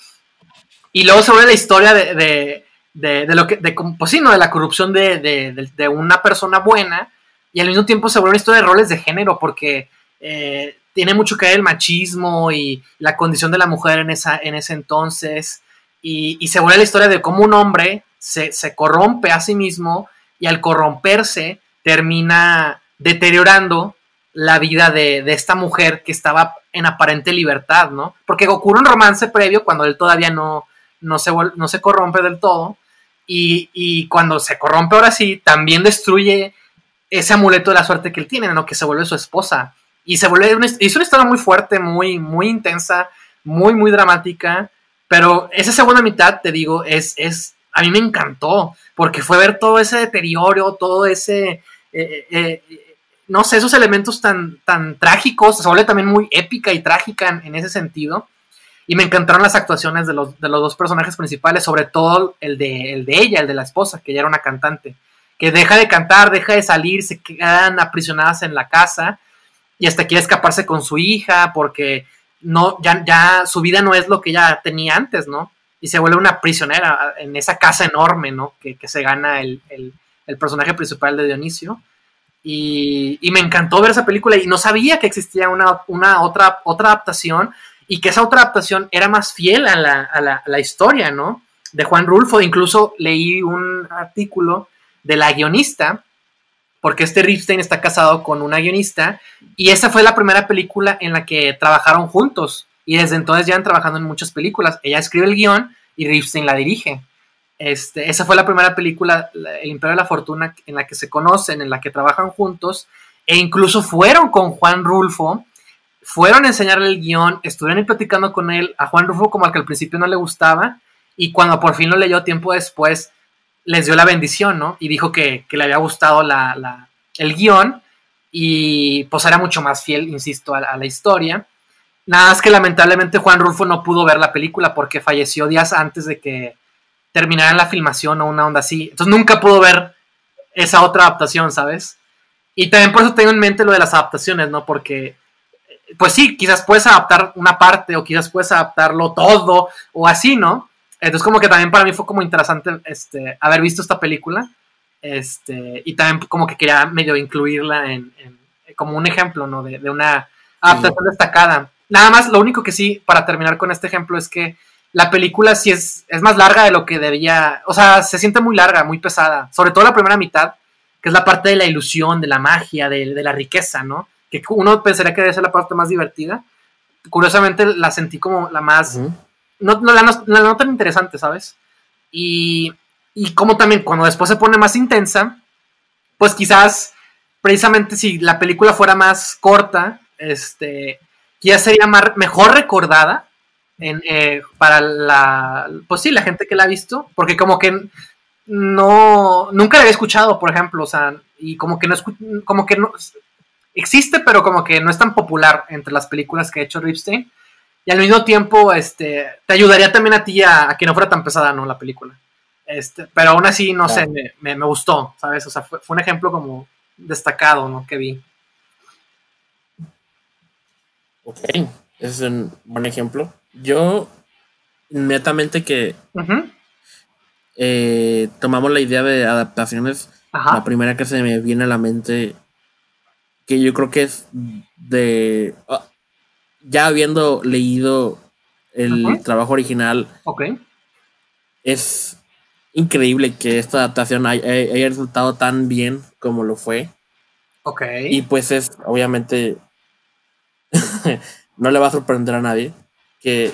Y luego sobre la historia de, de, lo que, de, pues. De la corrupción de, una persona buena y al mismo tiempo se vuelve una historia de roles de género porque eh, tiene mucho que ver el machismo y la condición de la mujer en, esa, en ese entonces. Y, se vuelve la historia de cómo un hombre se, corrompe a sí mismo y al corromperse termina deteriorando la vida de, esta mujer que estaba en aparente libertad, ¿no? Porque ocurre un romance previo cuando él todavía no, no, se, no se corrompe del todo. Y, y, cuando se corrompe ahora sí, también destruye ese amuleto de la suerte que él tiene, ¿no? Que se vuelve su esposa. Y se vuelve una, una historia muy fuerte, muy, muy intensa, muy, muy dramática. Pero esa segunda mitad, te digo, es, es, a mí me encantó, porque fue ver todo ese deterioro, todo ese, eh, eh, eh, no sé, esos elementos tan, tan trágicos, se vuelve también muy épica y trágica en, ese sentido. Y me encantaron las actuaciones de los, de los dos personajes principales, sobre todo el de, el de ella, el de la esposa, que ya era una cantante, que deja de cantar, deja de salir, se quedan aprisionadas en la casa y hasta quiere escaparse con su hija porque no, ya, ya su vida no es lo que ella tenía antes, ¿no? Y se vuelve una prisionera en esa casa enorme, ¿no? Que, se gana el, personaje principal de Dionisio. Y, me encantó ver esa película y no sabía que existía una, una, otra, otra adaptación y que esa otra adaptación era más fiel a la, a la, a la historia, ¿no? De Juan Rulfo. Incluso leí un artículo de la guionista porque este Ripstein está casado con una guionista y esa fue la primera película en la que trabajaron juntos y desde entonces ya han trabajado en muchas películas. Ella escribe el guion y Ripstein la dirige. Este, esa fue la primera película, El Imperio de la Fortuna, en la que se conocen, en la que trabajan juntos e incluso fueron con Juan Rulfo, fueron a enseñarle el guion, estuvieron platicando con él, a Juan Rulfo como al que al principio no le gustaba y cuando por fin lo leyó tiempo después, les dio la bendición, ¿no? Y dijo que, le había gustado la, el guion y pues era mucho más fiel, insisto, a, la historia. Nada más que lamentablemente Juan Rulfo no pudo ver la película porque falleció días antes de que terminara la filmación o una onda así. Entonces nunca pudo ver esa otra adaptación, ¿sabes? Y también por eso tengo en mente lo de las adaptaciones, ¿no? Porque, pues sí, quizás puedes adaptar una parte o quizás puedes adaptarlo todo o así, ¿no? Entonces como que también para mí fue como interesante este, haber visto esta película este, y también como que quería medio incluirla en, como un ejemplo, ¿no? De, una adaptación destacada. Nada más, lo único que sí, para terminar con este ejemplo, es que la película sí es, es más larga de lo que debía, o sea, se siente muy larga, muy pesada, sobre todo la primera mitad, que es la parte de la ilusión, de la magia, de, la riqueza, ¿no? Que uno pensaría que debe ser la parte más divertida. Curiosamente la sentí como la más no, la, no, tan interesante, ¿sabes? Y, como también cuando después se pone más intensa, pues quizás precisamente si la película fuera más corta, este, quizás sería mejor recordada eh, para la, pues sí, la gente que la ha visto, porque como que no, nunca la había escuchado, por ejemplo, o sea, y como que no, como que no, existe, pero como que no es tan popular entre las películas que ha hecho Ripstein y al mismo tiempo este, te ayudaría también a ti a, que no fuera tan pesada, ¿no? La película. Este, pero aún así, no sé, me, me, gustó, ¿sabes? O sea, fue, un ejemplo como destacado, ¿no? Que vi. Ok, es un buen ejemplo. Yo, inmediatamente que eh, tomamos la idea de adaptaciones, la primera que se me viene a la mente, que yo creo que es de... Ah, ya habiendo leído el trabajo original, es increíble que esta adaptación haya, resultado tan bien como lo fue. Ok. Y pues es, obviamente, no le va a sorprender a nadie que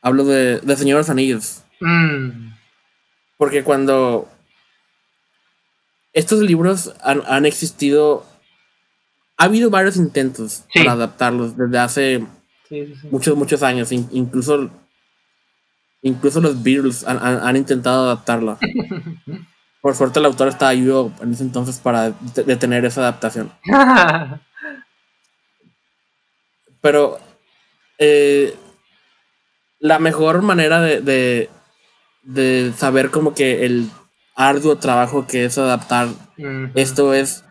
hablo de, de Señor de los Anillos. Mm. Porque cuando estos libros han existido ha habido varios intentos para adaptarlos desde hace muchos, muchos años. incluso, incluso los Beatles han, intentado adaptarla. Por suerte el autor estaba ahí en ese entonces para detener esa adaptación. Pero eh, la mejor manera de, de, saber como que el arduo trabajo que es adaptar esto es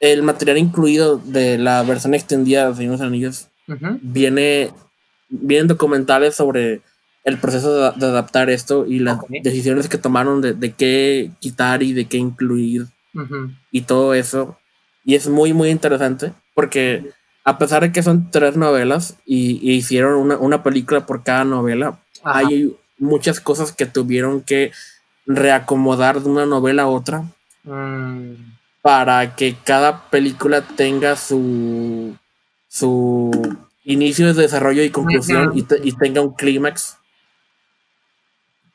el material incluido de la versión extendida de Señor de los Anillos viene vienen documentales sobre el proceso de, adaptar esto y las decisiones que tomaron de, qué quitar y de qué incluir y todo eso. Y es muy, muy interesante porque a pesar de que son tres novelas y, hicieron una, una, película por cada novela, hay muchas cosas que tuvieron que reacomodar de una novela a otra. Mm. Para que cada película tenga su su inicio de desarrollo y conclusión y, y, tenga un clímax.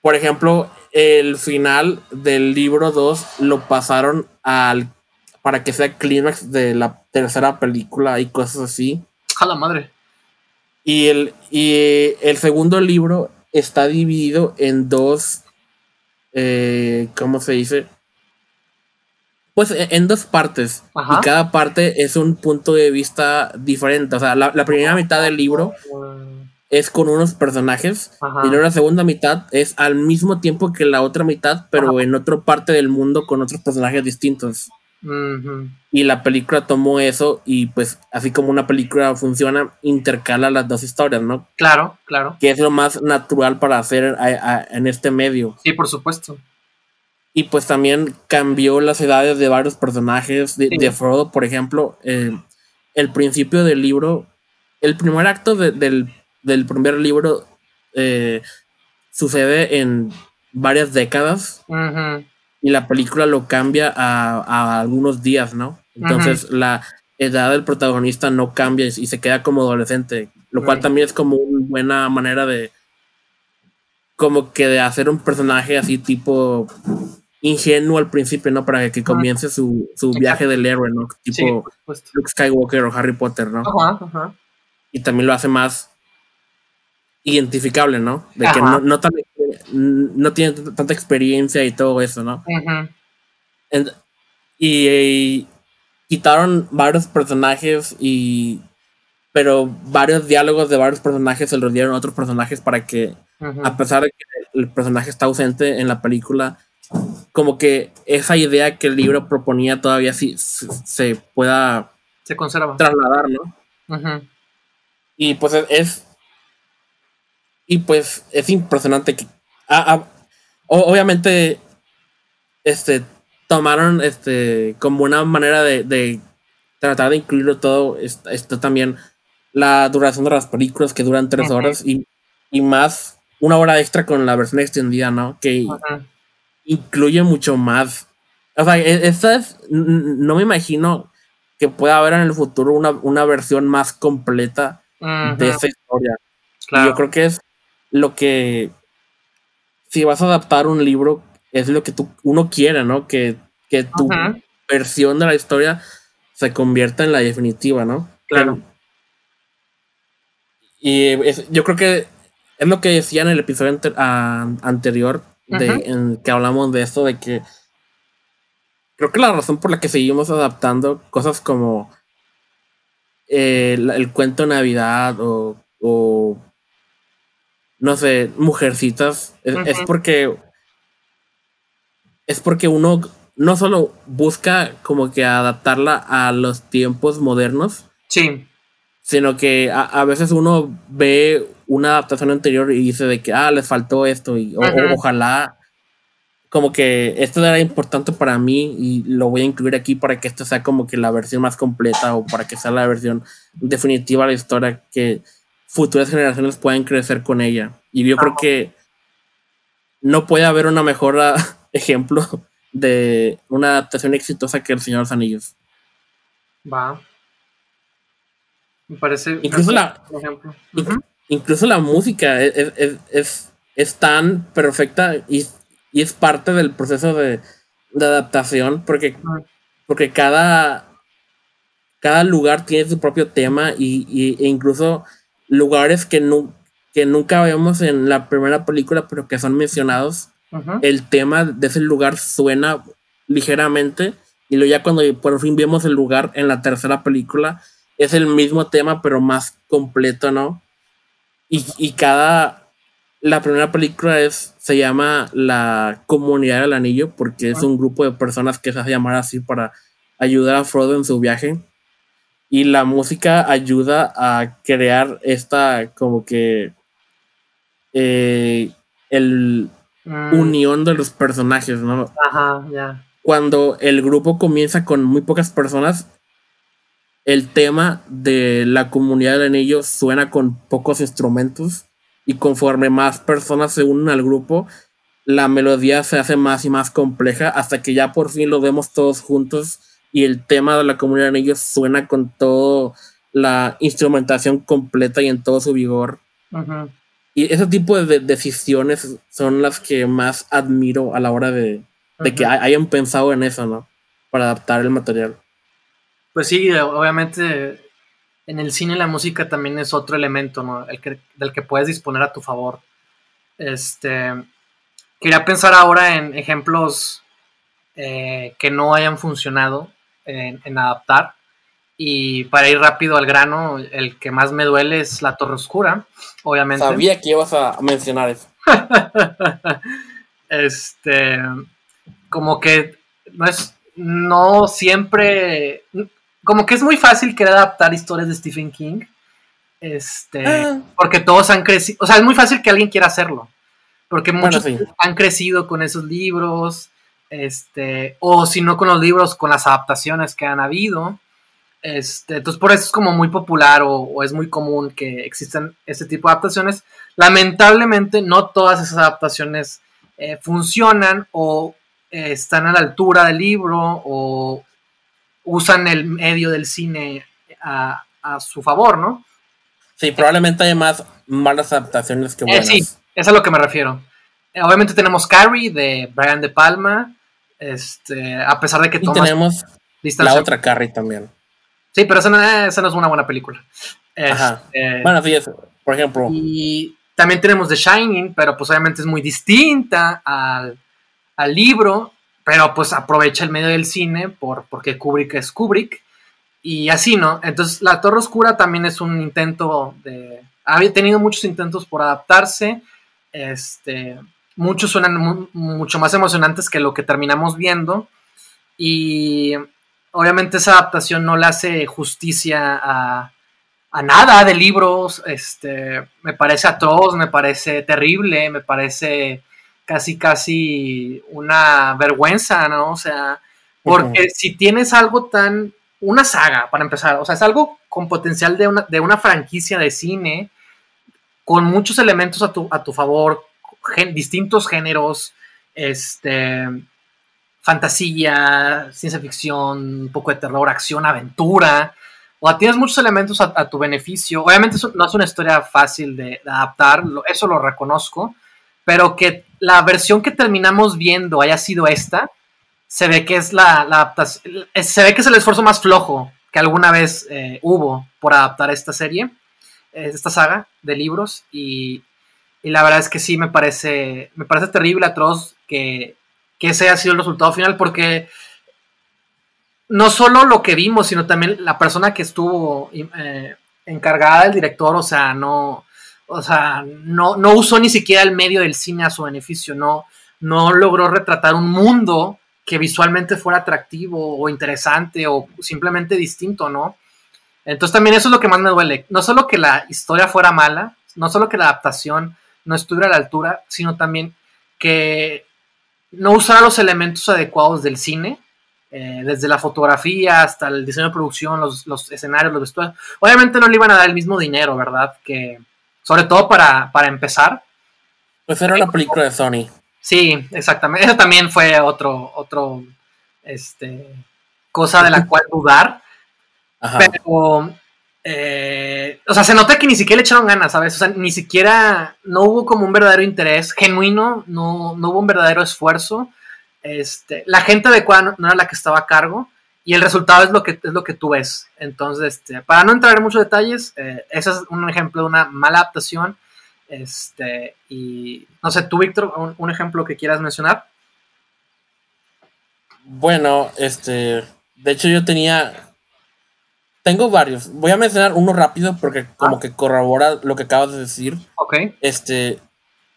Por ejemplo, el final del libro 2 lo pasaron al para que sea clímax de la tercera película y cosas así. A la madre. Y el, y el segundo libro está dividido en dos, eh, ¿cómo se dice? Pues e, en dos partes. Y cada parte es un punto de vista diferente. O sea, la, primera mitad del libro es con unos personajes. Y luego la segunda mitad es al mismo tiempo que la otra mitad, pero en otra parte del mundo con otros personajes distintos. Y la película tomó eso y pues así como una película funciona, intercala las dos historias, ¿no? Claro, claro. Que es lo más natural para hacer en este medio. Sí, por supuesto. Y pues también cambió las edades de varios personajes. De, Frodo, por ejemplo, eh, el principio del libro, el primer acto del, primer libro eh, sucede en varias décadas y la película lo cambia a, algunos días, ¿no? Entonces la edad del protagonista no cambia y, se queda como adolescente, lo cual también es como una buena manera de como que de hacer un personaje así tipo ingenuo al principio, ¿no? Para que comience su, viaje del héroe, ¿no? Tipo Luke Skywalker o Harry Potter, ¿no? Ajá, ajá. Y también lo hace más identificable, ¿no? De que no, no, no tiene tanta experiencia y todo eso, ¿no? y, quitaron varios personajes y pero varios diálogos de varios personajes se los dieron a otros personajes para que a pesar de que el personaje está ausente en la película como que esa idea que el libro proponía todavía sí se, pueda se conserva trasladar, ¿no? Y pues es y pues es impresionante que Ah, ah, obviamente, este, tomaron este, como una manera de, tratar de incluirlo todo, esto, también la duración de las películas que duran tres horas y, más una hora extra con la versión extendida, ¿no? Que incluye mucho más. O sea, e, esta es, no me imagino que pueda haber en el futuro una, versión más completa de esta historia. yo creo que es lo que si vas a adaptar un libro, es lo que tú, uno quiere, ¿no? Que, tu versión de la historia se convierta en la definitiva, ¿no? Claro. Y yo creo que es lo que decía en el episodio anterior, de, en que hablamos de esto, de que creo que la razón por la que seguimos adaptando cosas como eh, el, cuento de Navidad o no sé, mujercitas, es, porque es porque uno no solo busca como que adaptarla a los tiempos modernos, sí. sino que a, veces uno ve una adaptación anterior y dice de que, ah, les faltó esto y ojalá como que esto era importante para mí y lo voy a incluir aquí para que esto sea como que la versión más completa o para que sea la versión definitiva de la historia que futuras generaciones pueden crecer con ella. Y yo creo que no puede haber una mejor ejemplo de una adaptación exitosa que El Señor de los Anillos. Va. Me parece. Incluso, la, incluso la música es, es, tan perfecta y, es parte del proceso de, adaptación porque, porque cada, cada lugar tiene su propio tema y, e incluso lugares que, que nunca vemos en la primera película, pero que son mencionados. El tema de ese lugar suena ligeramente y luego ya cuando por fin vemos el lugar en la tercera película, es el mismo tema, pero más completo, ¿no? Y, cada. La primera película es, se llama La Comunidad del Anillo, porque es un grupo de personas que se hace llamar así para ayudar a Frodo en su viaje y la música ayuda a crear esta como que eh, el mm. unión de los personajes, ¿no? Ajá, ya. Cuando el grupo comienza con muy pocas personas, el tema de la comunidad del anillo suena con pocos instrumentos y conforme más personas se unen al grupo, la melodía se hace más y más compleja hasta que ya por fin lo vemos todos juntos y el tema de la comunidad del anillo suena con toda la instrumentación completa y en todo su vigor. Y ese tipo de decisiones son las que más admiro a la hora de, que hayan pensado en eso, ¿no? Para adaptar el material. Pues sí, obviamente en el cine la música también es otro elemento, ¿no? El que, del que puedes disponer a tu favor. Este, quería pensar ahora en ejemplos eh, que no hayan funcionado en, adaptar. Y para ir rápido al grano, el que más me duele es la Torre Oscura, obviamente. Sabía que ibas a mencionar eso. este, como que no es, no siempre, como que es muy fácil querer adaptar historias de Stephen King. Este, ah. porque todos han crecido, o sea, es muy fácil que alguien quiera hacerlo, porque muchos han crecido con esos libros, este, o si no con los libros, con las adaptaciones que han habido. Este, entonces por eso es como muy popular o, es muy común que existan este tipo de adaptaciones. Lamentablemente no todas esas adaptaciones eh, funcionan o eh, están a la altura del libro o usan el medio del cine a, su favor, ¿no? Sí, probablemente hay más malas adaptaciones que eh, buenas. sí, eso es a lo que me refiero. Eh, obviamente tenemos Carrie de Brian De Palma, este, a pesar de que y tenemos la otra Carrie también. Sí, pero esa no, es una buena película. Este, bueno, sí, por ejemplo. Y también tenemos The Shining, pero pues obviamente es muy distinta al, al libro pero pues aprovecha el medio del cine por, porque Kubrick es Kubrick y así, ¿no? Entonces La Torre Oscura también es un intento de... Había tenido muchos intentos por adaptarse, este, muchos suenan mucho más emocionantes que lo que terminamos viendo y obviamente esa adaptación no le hace justicia a, a nada de libros, este, me parece atroz, me parece terrible, me parece casi, casi una vergüenza, ¿no? O sea, porque si tienes algo tan, una saga, para empezar, o sea, es algo con potencial de una, de una franquicia de cine, con muchos elementos a tu, a tu favor, distintos géneros, este, fantasía, ciencia ficción, un poco de terror, acción, aventura. O sea, tienes muchos elementos a, tu beneficio. Obviamente no es una historia fácil de, de adaptar, eso lo reconozco, pero que la versión que terminamos viendo haya sido esta, se ve que es la, adaptación, se ve que es el esfuerzo más flojo que alguna vez eh, hubo por adaptar esta serie, eh, esta saga de libros, y, la verdad es que sí me parece, me parece terrible, atroz, que, que ese haya sido el resultado final, porque no solo lo que vimos, sino también la persona que estuvo eh, encargada del director, o sea, no, o sea, no, no usó ni siquiera el medio del cine a su beneficio, no, no logró retratar un mundo que visualmente fuera atractivo o interesante o simplemente distinto, ¿no? Entonces también eso es lo que más me duele. No solo que la historia fuera mala, no solo que la adaptación no estuviera a la altura, sino también que no usara los elementos adecuados del cine, eh, desde la fotografía hasta el diseño de producción, los, los escenarios, los vestuarios. Obviamente no le iban a dar el mismo dinero, ¿verdad? Que, sobre todo para, empezar. Pues era una película de Sony. Sí, exactamente. Eso también fue otro, otro, este, cosa de la cual dudar. Pero, eh, o sea, se nota que ni siquiera le echaron ganas, ¿sabes? O sea, ni siquiera, no hubo como un verdadero interés genuino, no, no hubo un verdadero esfuerzo. Este, la gente adecuada no era la que estaba a cargo y el resultado es lo que, es lo que tú ves. Entonces, este, para no entrar en muchos detalles, eh, ese es un ejemplo de una mala adaptación. Este, y no sé, tú, Víctor, un, ejemplo que quieras mencionar. Bueno, este, de hecho yo tenía, tengo varios. Voy a mencionar uno rápido porque como ah. que corrobora lo que acabas de decir. Ok. Este,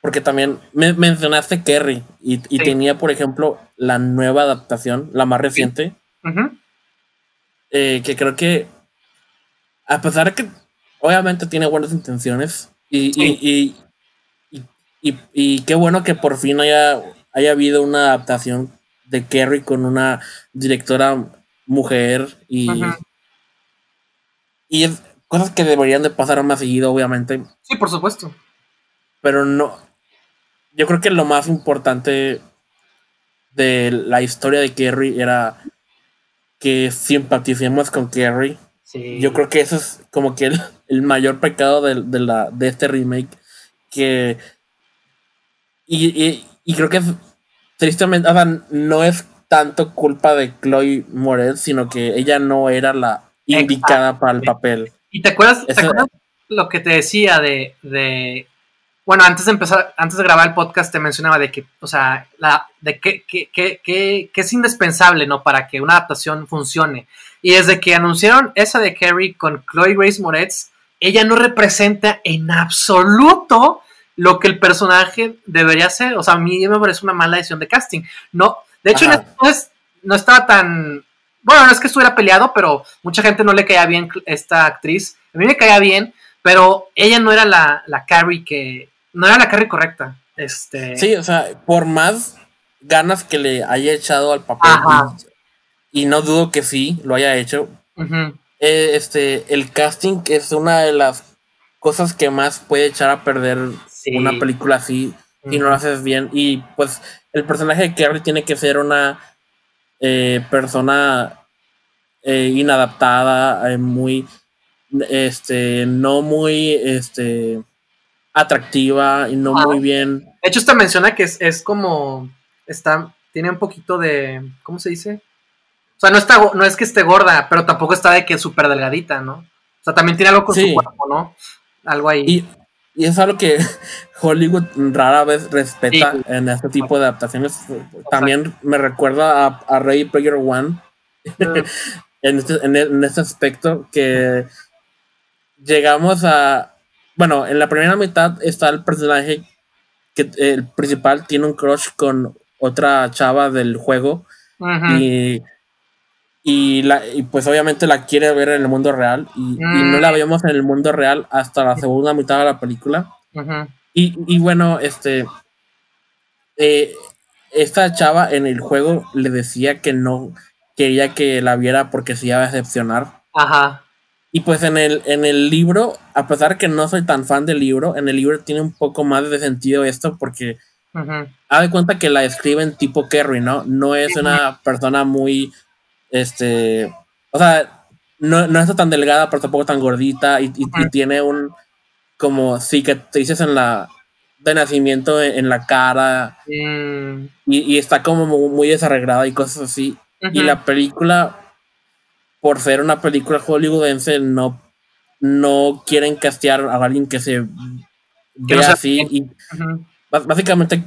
porque también me mencionaste Kerry y, tenía, por ejemplo, la nueva adaptación, la más reciente. Eh, que creo que, a pesar de que obviamente tiene buenas intenciones, y, y, qué bueno que por fin haya, haya habido una adaptación de Kerry con una directora mujer y, Y es cosas que deberían de pasar más seguido, obviamente. Sí, por supuesto. Pero no. Yo creo que lo más importante de la historia de Kerry era que simpaticemos con Kerry. Yo creo que eso es como que el, mayor pecado de, la, de este remake. Que. Y, creo que tristemente, o sea, no es tanto culpa de Chloe Moretz, sino que ella no era la indicada para el papel. ¿Y te acuerdas, lo que te decía de, de, bueno, antes de empezar, antes de grabar el podcast te mencionaba de que, o sea, la, de que, que, que, que, es indispensable, ¿no? Para que una adaptación funcione. Y desde que anunciaron esa de Carrie con Chloe Grace Moretz, ella no representa en absoluto lo que el personaje debería ser. O sea, a mí me parece una mala decisión de casting. No, de hecho, no, no estaba tan. Bueno, no es que estuviera peleado, pero mucha gente no le caía bien esta actriz. A mí me caía bien, pero ella no era la, la Carrie que. No era la Carrie correcta. Este... Sí, o sea, por más ganas que le haya echado al papel, y, no dudo que sí lo haya hecho, eh, este, el casting es una de las cosas que más puede echar a perder una película así si no lo haces bien. Y pues el personaje de Carrie tiene que ser una eh, persona eh, inadaptada, eh, muy, este, no muy, este, atractiva y no muy bien. De hecho, esta menciona que es, como, está, tiene un poquito de, ¿cómo se dice? O sea, no está, no es que esté gorda, pero tampoco está de que es súper delgadita, ¿no? O sea, también tiene algo con su cuerpo, ¿no? Algo ahí. Y es algo que Hollywood rara vez respeta en este tipo de adaptaciones. También me recuerda a, a Ray Player One en, este, en, este aspecto que llegamos a. Bueno, en la primera mitad está el personaje que el principal tiene un crush con otra chava del juego y y, la, y pues obviamente la quiere ver en el mundo real y, no la mm. vemos en el mundo real hasta la segunda mitad de la película. y, bueno, este, eh, esta chava en el juego le decía que no quería que la viera porque se iba a decepcionar. Ajá. Y pues en el, en el libro, a pesar que no soy tan fan del libro, en el libro tiene un poco más de sentido esto porque uh de cuenta que la escriben tipo Kerry, ¿no? No es una persona muy este, o sea, no, no está tan delgada, pero tampoco tan gordita y, tiene un, como cicatrices en la, de nacimiento en, la cara mm. y, está como muy, desarreglada y cosas así. Y la película, por ser una película hollywoodense, no, no quieren castear a alguien que se vea así. Y básicamente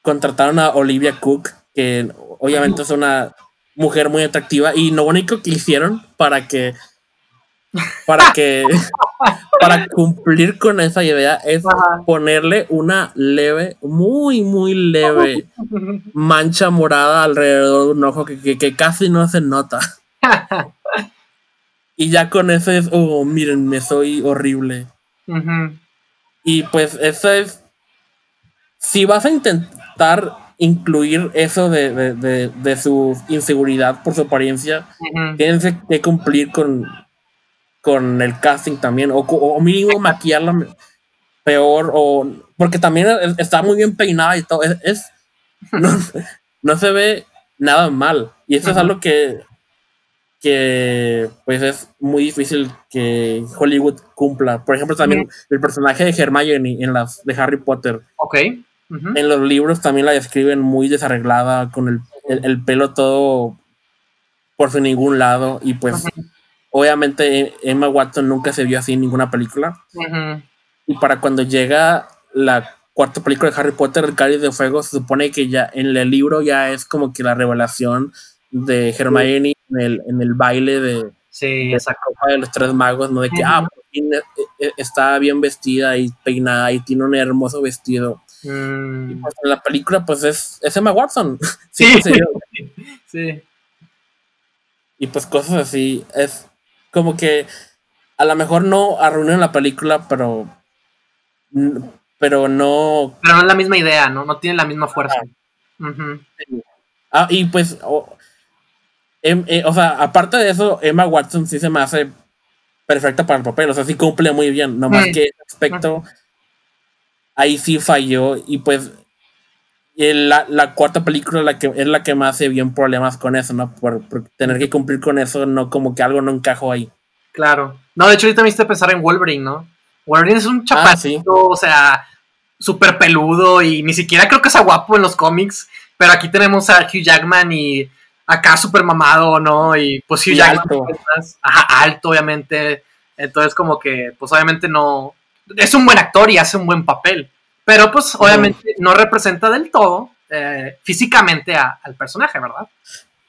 contrataron a Olivia Cook, que obviamente es una mujer muy atractiva y lo único que hicieron para que para que para cumplir con esa idea es ponerle una leve, muy muy leve mancha morada alrededor de un ojo que, casi no se nota. Y ya con eso es, oh, miren, me soy horrible. Y pues eso es, si vas a intentar incluir eso de, su inseguridad por su apariencia, tienen que cumplir con, con el casting también, o, mínimo maquillarla peor, o porque también está muy bien peinada y todo, es, no, se ve nada mal, y eso es algo que, que pues es muy difícil que Hollywood cumpla. Por ejemplo, también el personaje de Hermione en las de Harry Potter. Ok en los libros también la describen muy desarreglada, con el, pelo todo por su ningún lado. Y pues, obviamente, Emma Watson nunca se vio así en ninguna película. Y para cuando llega la cuarta película de Harry Potter, El Cáliz de Fuego, se supone que ya en el libro ya es como que la revelación de Hermione en, el, en el baile de, esa copa de los tres magos, ¿no? De que, ah, eh, eh, está bien vestida y peinada y tiene un hermoso vestido. Mm. Y pues en la película, pues es, es Emma Watson. sí, sí. Y pues cosas así. Es como que a lo mejor no arruinan la película, pero. Pero no. Pero no es la misma idea, ¿no? No tiene la misma fuerza. Ah, y pues. Em, eh, o sea, aparte de eso, Emma Watson sí se me hace perfecta para el papel, o sea, sí cumple muy bien, nomás Mm. que ese aspecto ahí sí falló y pues la, la cuarta película la que, es la que más se vio en problemas con eso, ¿no? Por, por tener que cumplir con eso, no como que algo no encajó ahí. Claro. No, de hecho, ahorita me hiciste pensar en Wolverine, ¿no? Wolverine es un Ah, sí. o sea, súper peludo y ni siquiera creo que sea guapo en los cómics. Pero aquí tenemos a Hugh Jackman y acá súper mamado, ¿no? Y pues Hugh Y Jackman. alto. Ajá, alto, obviamente. Entonces, como que, pues obviamente no. Es un buen actor y hace un buen papel. Pero, pues, obviamente no representa del todo eh, físicamente a- al personaje, ¿verdad?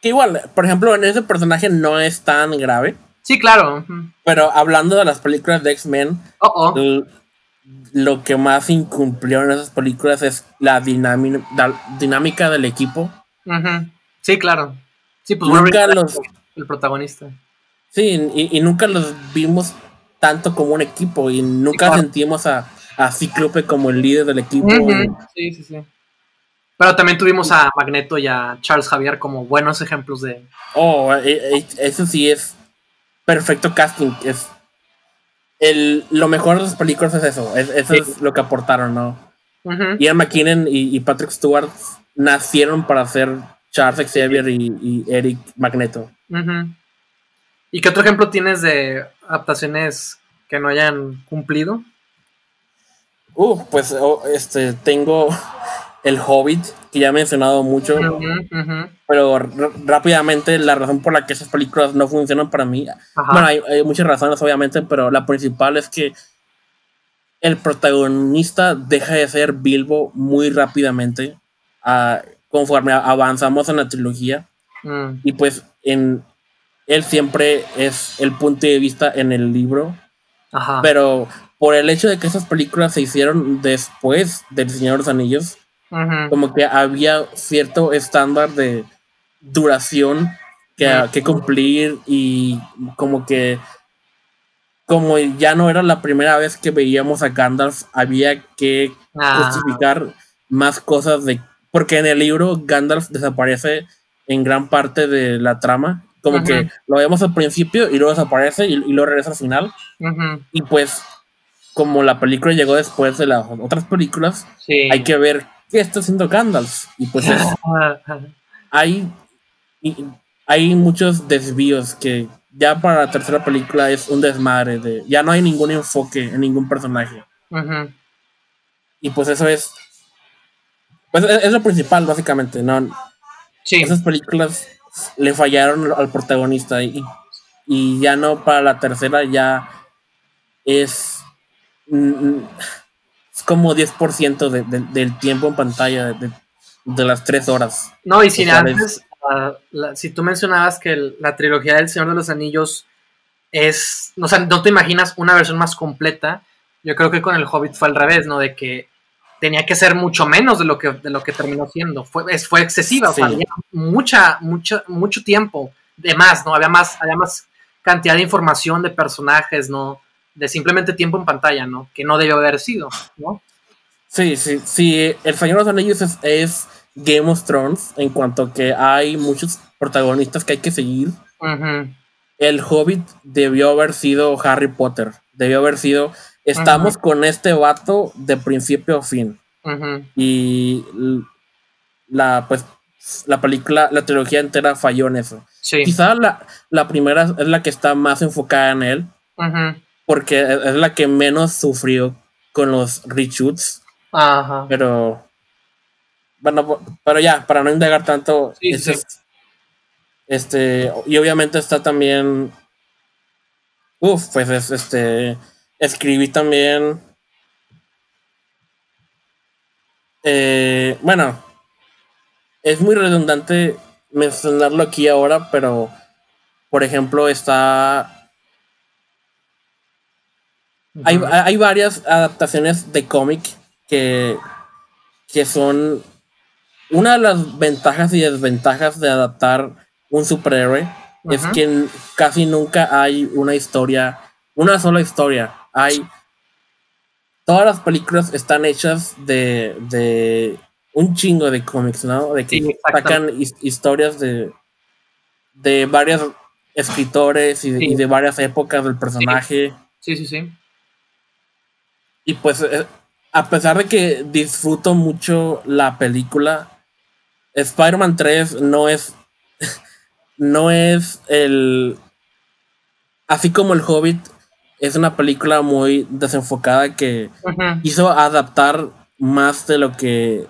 Que igual, por ejemplo, en ese personaje no es tan grave, Sí, claro. pero hablando de las películas de X-Men, Oh, oh. lo que más incumplió en esas películas es la, dinámica del equipo. Sí, claro. Sí, pues Nunca Wolverine los- el protagonista. Sí, y, y nunca los vimos tanto como un equipo y nunca claro. sentimos a, a Cíclope como el líder del equipo. Sí, sí, sí. Pero también tuvimos a Magneto y a Charles Javier como buenos ejemplos de. Oh, e- e- eso sí es perfecto casting. Es el, lo mejor de las películas es eso. es- eso Sí. es lo que aportaron, ¿no? Ujú. Ian McKinnon y, y Patrick Stewart nacieron para ser Charles Xavier y, y Eric Magneto. ¿Y qué otro ejemplo tienes de adaptaciones que no hayan cumplido? Uh, pues oh, este tengo el Hobbit, que ya he mencionado mucho. Pero rápidamente la razón por la que esas películas no funcionan para mí, Ajá. bueno, hay, hay muchas razones obviamente, pero la principal es que el protagonista deja de ser Bilbo muy rápidamente ah, conforme avanzamos en la trilogía Mm, y pues en él siempre es el punto de vista en el libro, Ajá. pero por el hecho de que esas películas se hicieron después del Señor de los Anillos, como que había cierto estándar de duración que, que cumplir y como que como ya no era la primera vez que veíamos a Gandalf, había que Ah, justificar más cosas de porque en el libro Gandalf desaparece en gran parte de la trama, como que lo vemos al principio y luego desaparece y, y luego regresa al final y pues como la película llegó después de las otras películas, Sí. hay que ver qué está haciendo Gandalf. Y pues es- hay, y- hay muchos desvíos que ya para la tercera película es un desmadre. De, ya no hay ningún enfoque en ningún personaje. Y pues eso es. Pues es, es lo principal, básicamente. ¿no? Sí. Esas películas le fallaron al protagonista. Y, y ya no para la tercera, ya es. mm, Es como 10% de- de- del tiempo en pantalla de, de- las tres horas. No, y si Lo cual antes, la- si tú mencionabas que el- la trilogía del Señor de los Anillos es, o sea, no te imaginas una versión más completa, yo creo que con el Hobbit fue al revés, ¿no? De que tenía que ser mucho menos de lo que, de lo que terminó siendo. Fue, fue excesiva, o sea, había mucha, mucha, mucho tiempo de más, ¿no? Había más, había más cantidad de información de personajes, ¿no? De simplemente tiempo en pantalla, ¿no? Que no debió haber sido, ¿no? Sí, sí, sí. El Señor de los Anillos es, es Game of Thrones en cuanto que hay muchos protagonistas que hay que seguir. El Hobbit debió haber sido Harry Potter. Debió haber sido. Estamos con este vato de principio a fin. Y la, pues, la película, la trilogía entera falló en eso. Sí. Quizá la, la primera es la que está más enfocada en él, porque es es la que menos sufrió con los reshoots. Ajá. Pero. Bueno, pero ya, para no indagar tanto. Sí, sí. este. Y obviamente está también. Uf, pues es este. Escribí también. eh, bueno. Es muy redundante mencionarlo aquí ahora, pero. Por ejemplo, está. Hay, hay varias adaptaciones de cómic que, que son una de las ventajas y desventajas de adaptar un superhéroe es que casi nunca hay una historia, una sola historia. Hay todas las películas están hechas de, de un chingo de cómics, ¿no? De que Sí, sacan his- historias de, de varias escritores y de, varias épocas del personaje. Sí, sí, sí. Y pues, eh, a pesar de que disfruto mucho la película, Spider-Man 3 no es. no es el. Así como El Hobbit, es una película muy desenfocada que hizo adaptar más de lo que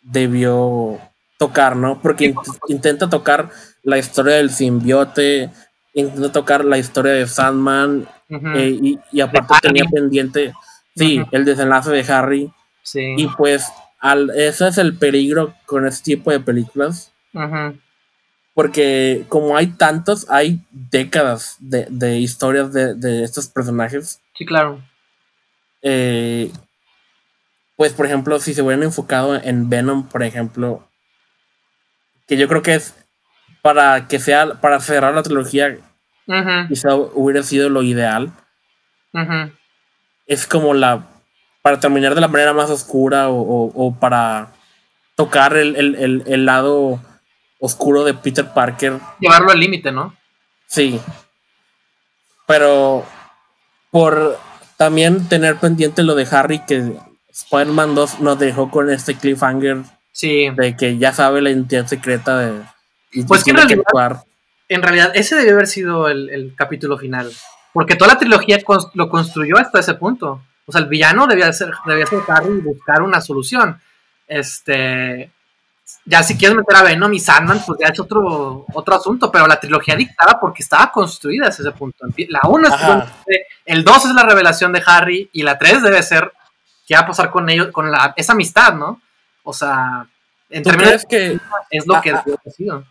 debió tocar, ¿no? Porque intenta tocar la historia del simbiote, intenta tocar la historia de Sandman, eh, y, aparte tenía pendiente, sí, el desenlace de Harry. Sí. Y pues al, ese es el peligro con este tipo de películas. Porque como hay tantos, hay décadas de, historias de, estos personajes. Sí, claro. Eh, pues, por ejemplo, si se hubieran enfocado en Venom, por ejemplo, que yo creo que es para que sea, para cerrar la trilogía, quizá hubiera sido lo ideal. Es como la, para terminar de la manera más oscura o, para tocar el, lado oscuro de Peter Parker. Llevarlo al límite, ¿no? Sí. Pero por también tener pendiente lo de Harry que Spider-Man 2 nos dejó con este cliffhanger. Sí. De que ya sabe la identidad secreta de. pues que en realidad, en realidad, ese debió haber sido el, capítulo final. Porque toda la trilogía lo construyó hasta ese punto. O sea, el villano debía ser, debía ser Harry y buscar una solución. Este. Ya si quieres meter a Venom y Sandman, pues ya es otro, otro asunto, pero la trilogía dictaba porque estaba construida hasta ese punto. La 1 es el 2 es la revelación de Harry y la 3 debe ser qué va a pasar con ellos, con la, esa amistad, ¿no? O sea, en términos que es lo que ha sido.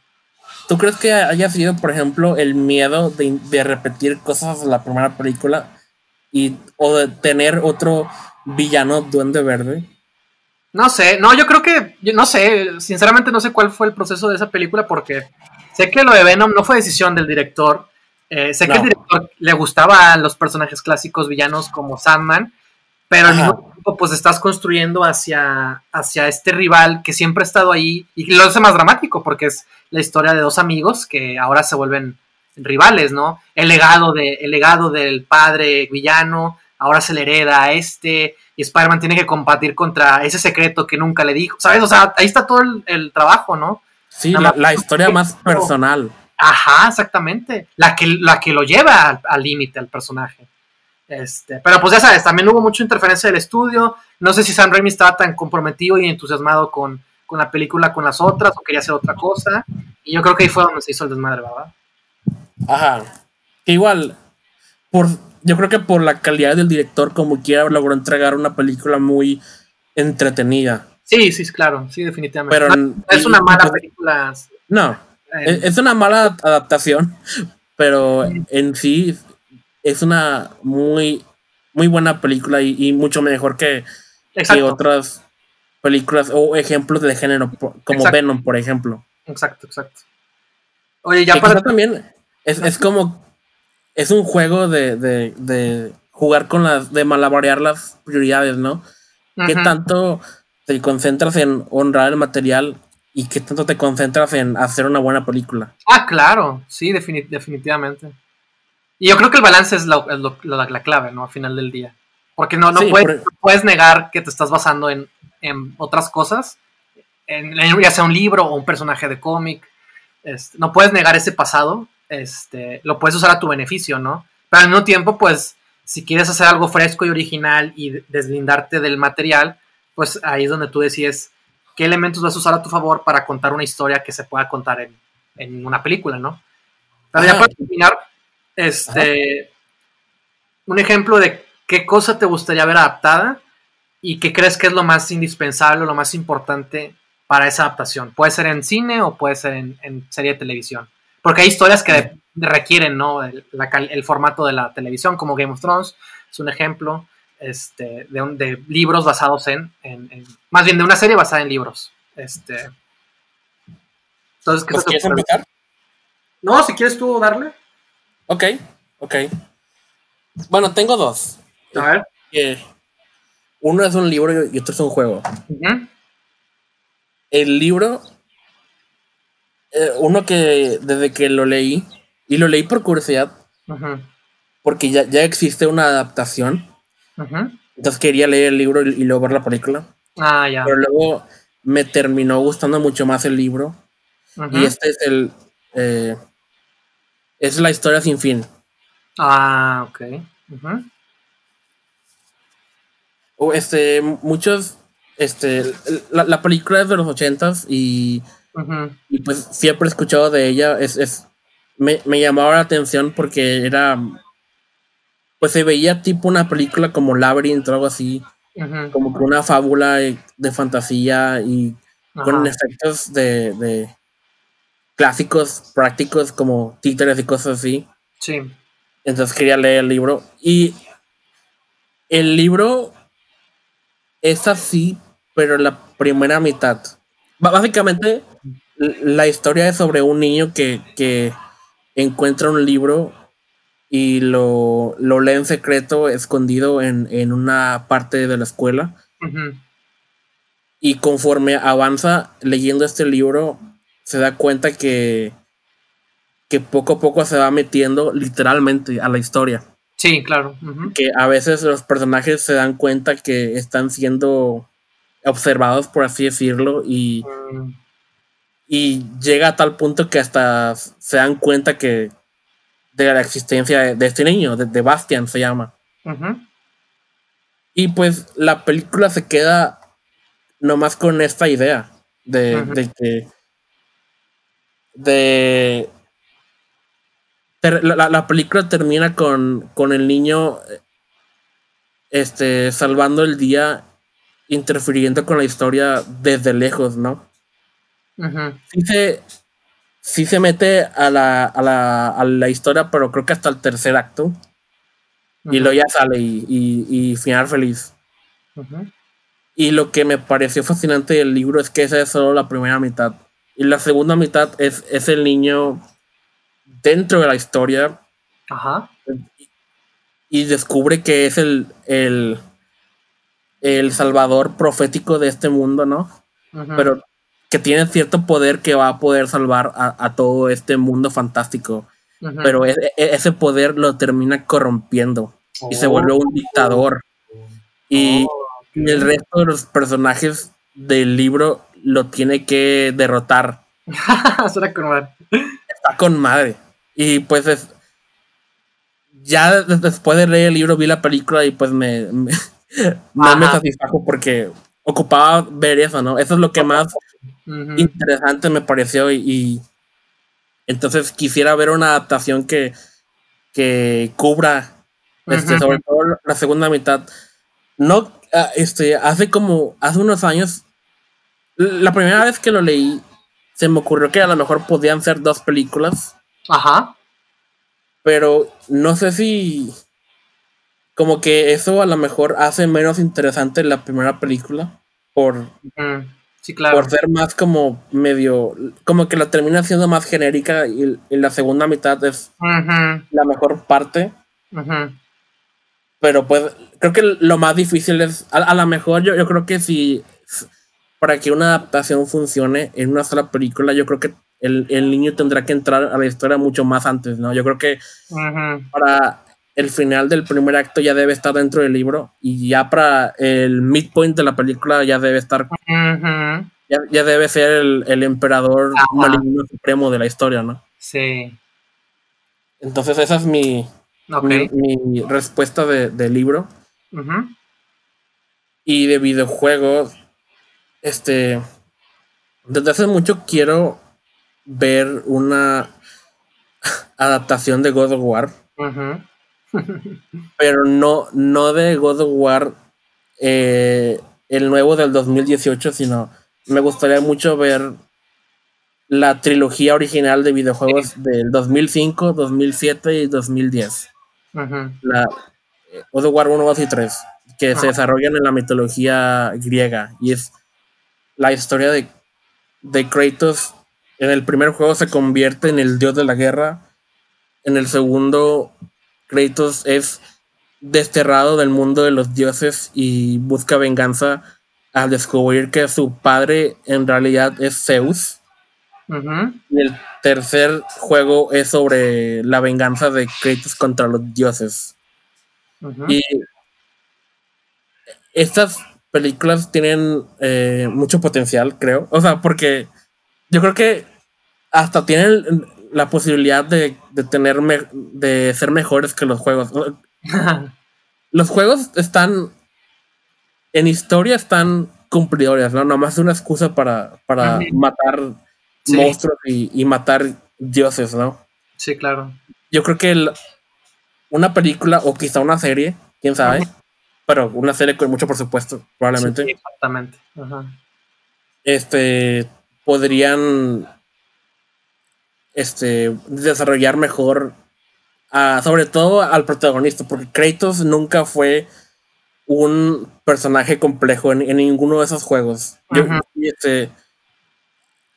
¿Tú crees que haya sido, por ejemplo, el miedo de, repetir cosas de la primera película y, o de tener otro villano duende verde? No sé, no, yo creo que, no sé, sinceramente no sé cuál fue el proceso de esa película porque sé que lo de Venom no fue decisión del director, eh, sé que al director le gustaban los personajes clásicos villanos como Sandman, pero al mismo tiempo pues estás construyendo hacia, hacia este rival que siempre ha estado ahí y lo hace más dramático porque es la historia de dos amigos que ahora se vuelven rivales, ¿no? El legado, de, el legado del padre villano ahora se le hereda a este y Spider-Man tiene que combatir contra ese secreto que nunca le dijo, ¿sabes? O sea, ahí está todo el, trabajo, ¿no? Sí, la, historia más personal. Ajá, exactamente. La que, la que lo lleva al límite al personaje. Este, pero pues ya sabes, también hubo mucha interferencia del estudio. No sé si Sam Raimi estaba tan comprometido y entusiasmado con, la película con las otras o quería hacer otra cosa. Y yo creo que ahí fue donde se hizo el desmadre, ¿verdad? Ajá. igual, por, yo creo que por la calidad del director, como quiera, logró entregar una película muy entretenida. Sí, sí, claro, sí, definitivamente. Pero es una mala película. No, eh, es una mala adaptación, pero en sí es una muy, muy buena película y, mucho mejor que, otras películas o ejemplos de género, como Venom, por ejemplo. Exacto, exacto. Oye, ya para. También es, como. Es un juego de, jugar con las. de malabarear las prioridades, ¿no? ¿Qué tanto te concentras en honrar el material y qué tanto te concentras en hacer una buena película? Ah, claro, sí, definitivamente. Y yo creo que el balance es, la, clave, ¿no? Al final del día. Porque no, no, puedes, negar que te estás basando en, otras cosas, en, ya sea un libro o un personaje de cómic. Este, no puedes negar ese pasado, este, lo puedes usar a tu beneficio, ¿no? Pero al mismo tiempo, pues, si quieres hacer algo fresco y original y deslindarte del material, pues ahí es donde tú decides qué elementos vas a usar a tu favor para contar una historia que se pueda contar en, en una película, ¿no? Pero ya para terminar, este, un ejemplo de qué cosa te gustaría ver adaptada y qué crees que es lo más indispensable, lo más importante para esa adaptación. Puede ser en cine o puede ser en, serie de televisión. Porque hay historias que requieren ¿no? el, formato de la televisión, como Game of Thrones, es un ejemplo este, de, libros basados en, Más bien de una serie basada en libros. Este, entonces, ¿qué ¿Quieres empezar? No, si quieres tú darle. Ok, ok. Bueno, tengo dos. A ver. uno es un libro y otro es un juego. El libro, eh, uno que desde que lo leí Y lo leí por curiosidad. Porque ya, ya existe una adaptación. Entonces quería leer el libro y, luego ver la película. Ah, ya. Pero luego me terminó gustando mucho más el libro. Y este es el. Eh, es la historia sin fin. Ah, ok. O este, muchos. Este, la, película es de los ochentas y, y pues siempre he escuchado de ella. Es, es, me, me llamaba la atención porque era pues se veía tipo una película como Labyrinth o algo así, como que una fábula de fantasía y con efectos de, clásicos prácticos como títeres y cosas así. Sí. Entonces quería leer el libro y el libro es así, pero la primera mitad. Básicamente, la historia es sobre un niño que, que encuentra un libro y lo, lo lee en secreto, escondido en, una parte de la escuela. Y conforme avanza leyendo este libro, se da cuenta que, que poco a poco se va metiendo literalmente a la historia. Sí, claro. Que a veces los personajes se dan cuenta que están siendo observados, por así decirlo, y, mm. Y llega a tal punto que hasta se dan cuenta que, de la existencia de, este niño, de, Bastian se llama. Y pues la película se queda nomás con esta idea de, de que de la, la, película termina con, con el niño este salvando el día interfiriendo con la historia desde lejos, ¿no? Dice sí se mete a la, a la, a la historia, pero creo que hasta el tercer acto. Y luego ya sale y, y, final feliz. Y lo que me pareció fascinante del libro es que esa es solo la primera mitad. Y la segunda mitad es, es el niño dentro de la historia. Ajá. Y, descubre que es el, el, el salvador profético de este mundo, ¿no? Pero que tiene cierto poder que va a poder salvar a, todo este mundo fantástico. Pero e, e, ese poder lo termina corrompiendo y se vuelve un dictador. Y, oh, el resto de los personajes del libro lo tiene que derrotar. Está con madre. Y pues es, ya después de leer el libro vi la película y pues me, me no me satisfajo porque ocupaba ver eso, ¿no? Eso es lo que más interesante me pareció y, entonces quisiera ver una adaptación que, que cubra este, sobre todo la segunda mitad. No, ah, este, hace como, hace unos años, la primera vez que lo leí, se me ocurrió que a lo mejor podían ser dos películas. Ajá. Pero no sé si como que eso a lo mejor hace menos interesante la primera película por por ser más como medio, como que la termina siendo más genérica y, la segunda mitad es la mejor parte. Pero pues creo que lo más difícil es, a, lo mejor yo, yo creo que si para que una adaptación funcione en una sola película, yo creo que el, niño tendrá que entrar a la historia mucho más antes, ¿no? Yo creo que para el final del primer acto ya debe estar dentro del libro y ya para el midpoint de la película ya debe estar ya, debe ser el, emperador maligno supremo de la historia, ¿no? Sí. Entonces esa es mi, mi, respuesta de, libro. Y de videojuegos, este, desde hace mucho quiero ver una adaptación de God of War. pero no, no de God of War eh, el nuevo del 2018, sino me gustaría mucho ver la trilogía original de videojuegos del 2005, 2007 y 2010. La eh, God of War 1, 2 y 3, que se desarrollan en la mitología griega y es la historia de, de Kratos. En el primer juego se convierte en el dios de la guerra. En el segundo Kratos es desterrado del mundo de los dioses y busca venganza al descubrir que su padre en realidad es Zeus. Y el tercer juego es sobre la venganza de Kratos contra los dioses. Y estas películas tienen eh, mucho potencial, creo. O sea, porque yo creo que hasta tienen la posibilidad de, tener de ser mejores que los juegos. los juegos están en historia están cumplidores, ¿no? Nomás es una excusa para, para matar monstruos y, matar dioses, ¿no? Sí, claro. Yo creo que una película o quizá una serie, quién sabe, pero una serie con mucho presupuesto, probablemente. Sí, exactamente. Este podrían este desarrollar mejor sobre todo al protagonista, porque Kratos nunca fue un personaje complejo en, ninguno de esos juegos. Este,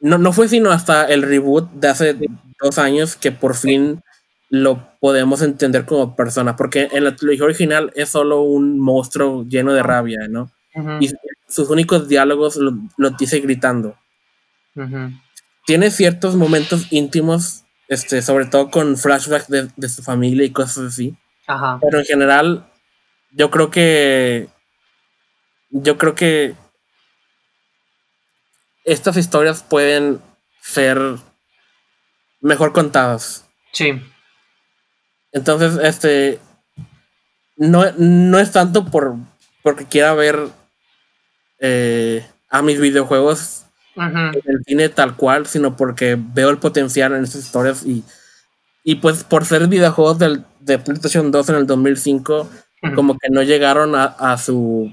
no, no fue sino hasta el reboot de hace dos años que por fin lo podemos entender como persona, porque en la trilogía original es solo un monstruo lleno de rabia, ¿no? Y sus únicos diálogos lo, dice gritando. Tiene ciertos momentos íntimos, este, sobre todo con flashbacks de, de su familia y cosas así. Pero en general, yo creo que. Yo creo que. Estas historias pueden ser mejor contadas. Sí. Entonces, este. No, no es tanto por porque quiera ver eh, a mis videojuegos en el cine tal cual, sino porque veo el potencial en estas historias y, y pues por ser videojuegos del, de PlayStation 2 en el 2005, como que no llegaron a, su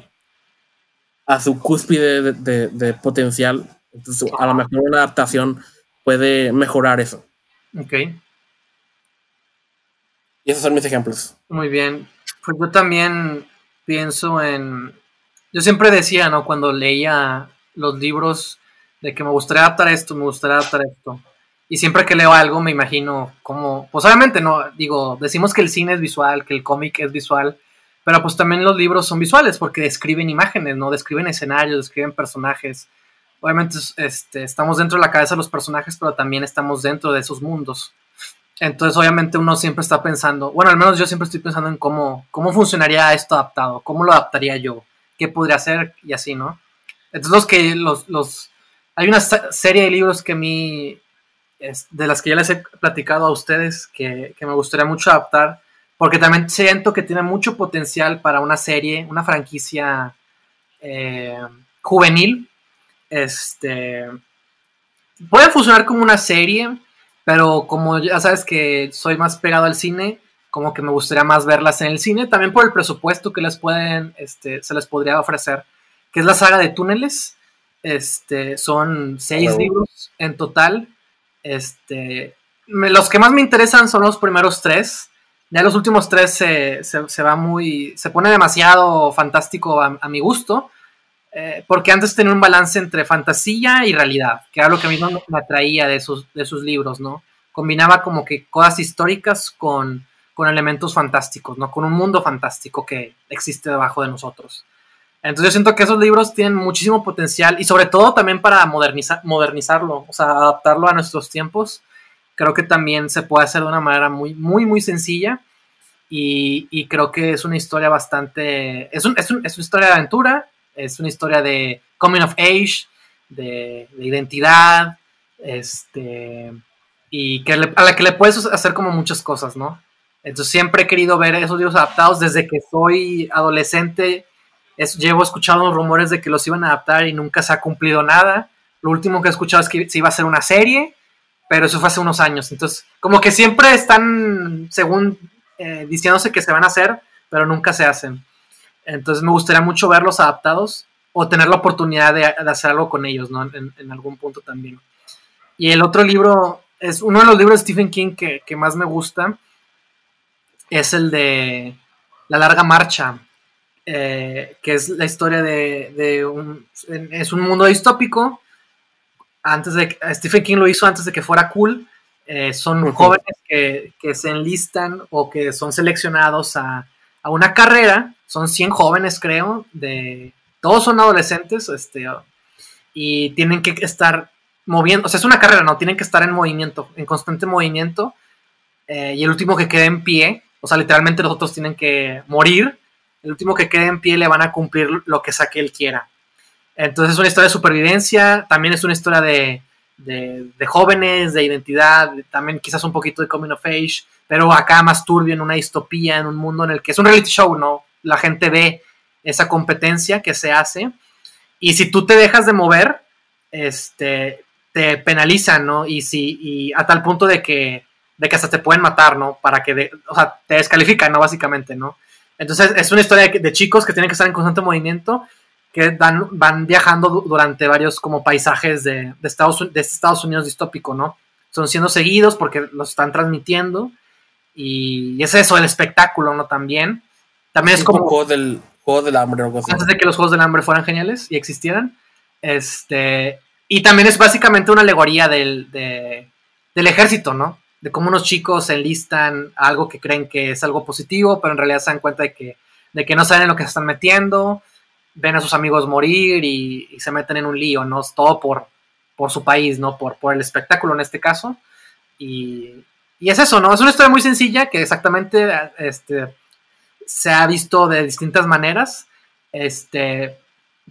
a su cúspide de, potencial. Entonces, a lo mejor una adaptación puede mejorar eso. Ok. Y esos son mis ejemplos. Muy bien. Pues yo también pienso en. Yo siempre decía, ¿no? Cuando leía los libros de que me gustaría adaptar esto, me gustaría adaptar esto. Y siempre que leo algo me imagino como, pues obviamente no, digo, decimos que el cine es visual, que el cómic es visual, pero pues también los libros son visuales porque describen imágenes, ¿no? Describen escenarios, describen personajes. Obviamente este, estamos dentro de la cabeza de los personajes, pero también estamos dentro de esos mundos. Entonces, obviamente, uno siempre está pensando, bueno, al menos yo siempre estoy pensando en cómo, cómo funcionaría esto adaptado, cómo lo adaptaría yo, qué podría hacer y así, ¿no? Entonces, los que, los, los, hay una serie de libros que a mí, de las que ya les he platicado a ustedes, que, que me gustaría mucho adaptar, porque también siento que tiene mucho potencial para una serie, una franquicia eh, juvenil. Este puede funcionar como una serie, pero como ya sabes que soy más pegado al cine, como que me gustaría más verlas en el cine, también por el presupuesto que les pueden, este, se les podría ofrecer, que es la saga de túneles. Este, son seis libros en total. Este, los que más me interesan son los primeros tres. Ya los últimos tres se, se, va muy. se pone demasiado fantástico a, mi gusto. Eh, porque antes tenía un balance entre fantasía y realidad, que era lo que a mí me atraía de sus, de sus libros, ¿no? Combinaba como que cosas históricas con, con elementos fantásticos, ¿no? Con un mundo fantástico que existe debajo de nosotros. Entonces yo siento que esos libros tienen muchísimo potencial y sobre todo también para modernizar, modernizarlo, o sea, adaptarlo a nuestros tiempos creo que también se puede hacer de una manera muy, muy, muy sencilla. Y, creo que es una historia bastante. Es, un, es, una historia de aventura, es una historia de coming of age, de, identidad, este. Y que a la que le puedes hacer como muchas cosas, ¿no? Entonces siempre he querido ver esos libros adaptados desde que soy adolescente. Llevo escuchando rumores de que los iban a adaptar y nunca se ha cumplido nada. Lo último que he escuchado es que se iba a hacer una serie pero eso fue hace unos años. Entonces, como que siempre están, según eh, diciéndose que se van a hacer, pero nunca se hacen. Entonces, me gustaría mucho verlos adaptados o tener la oportunidad de, hacer algo con ellos, ¿no? En, algún punto también. Y el otro libro, es uno de los libros de Stephen King que, más me gusta, es el de La larga marcha, eh, que es la historia de, de un, es un mundo distópico antes de Stephen King lo hizo antes de que fuera cool. Eh, son jóvenes que, se enlistan o que son seleccionados a, una carrera. Son 100 jóvenes, creo. De, todos son adolescentes este, y tienen que estar moviendo, o sea, es una carrera, ¿no? Tienen que estar en movimiento, en constante movimiento. Eh, y el último que quede en pie, o sea, literalmente los otros tienen que morir. El último que quede en pie le van a cumplir lo que sea que él quiera. Entonces es una historia de supervivencia, también es una historia de, jóvenes, de identidad, también quizás un poquito de coming of age, pero acá más turbio en una distopía, en un mundo en el que es un reality show, ¿no? La gente ve esa competencia que se hace y si tú te dejas de mover, este, te penalizan, ¿no? Y, si, a tal punto de que, de que hasta te pueden matar, ¿no? Para que, o sea, te descalifican, ¿no? Básicamente, ¿no? Entonces es una historia de, chicos que tienen que estar en constante movimiento, que dan, van viajando durante varios como paisajes de, de, Estados, de Estados Unidos distópico, ¿no? Son siendo seguidos porque los están transmitiendo y, es eso, el espectáculo, ¿no? También. También es como... Juego del, juego del hambre o Antes de que los Juegos del Hambre fueran geniales y existieran. Este, y también es básicamente una alegoría del, del ejército, ¿no? De cómo unos chicos enlistan algo que creen que es algo positivo, pero en realidad se dan cuenta de que, de que no saben en lo que se están metiendo, ven a sus amigos morir y, se meten en un lío, ¿no? Todo por, por su país, ¿no? Por, por el espectáculo en este caso. Y, y es eso, ¿no? Es una historia muy sencilla que exactamente este, se ha visto de distintas maneras. Este,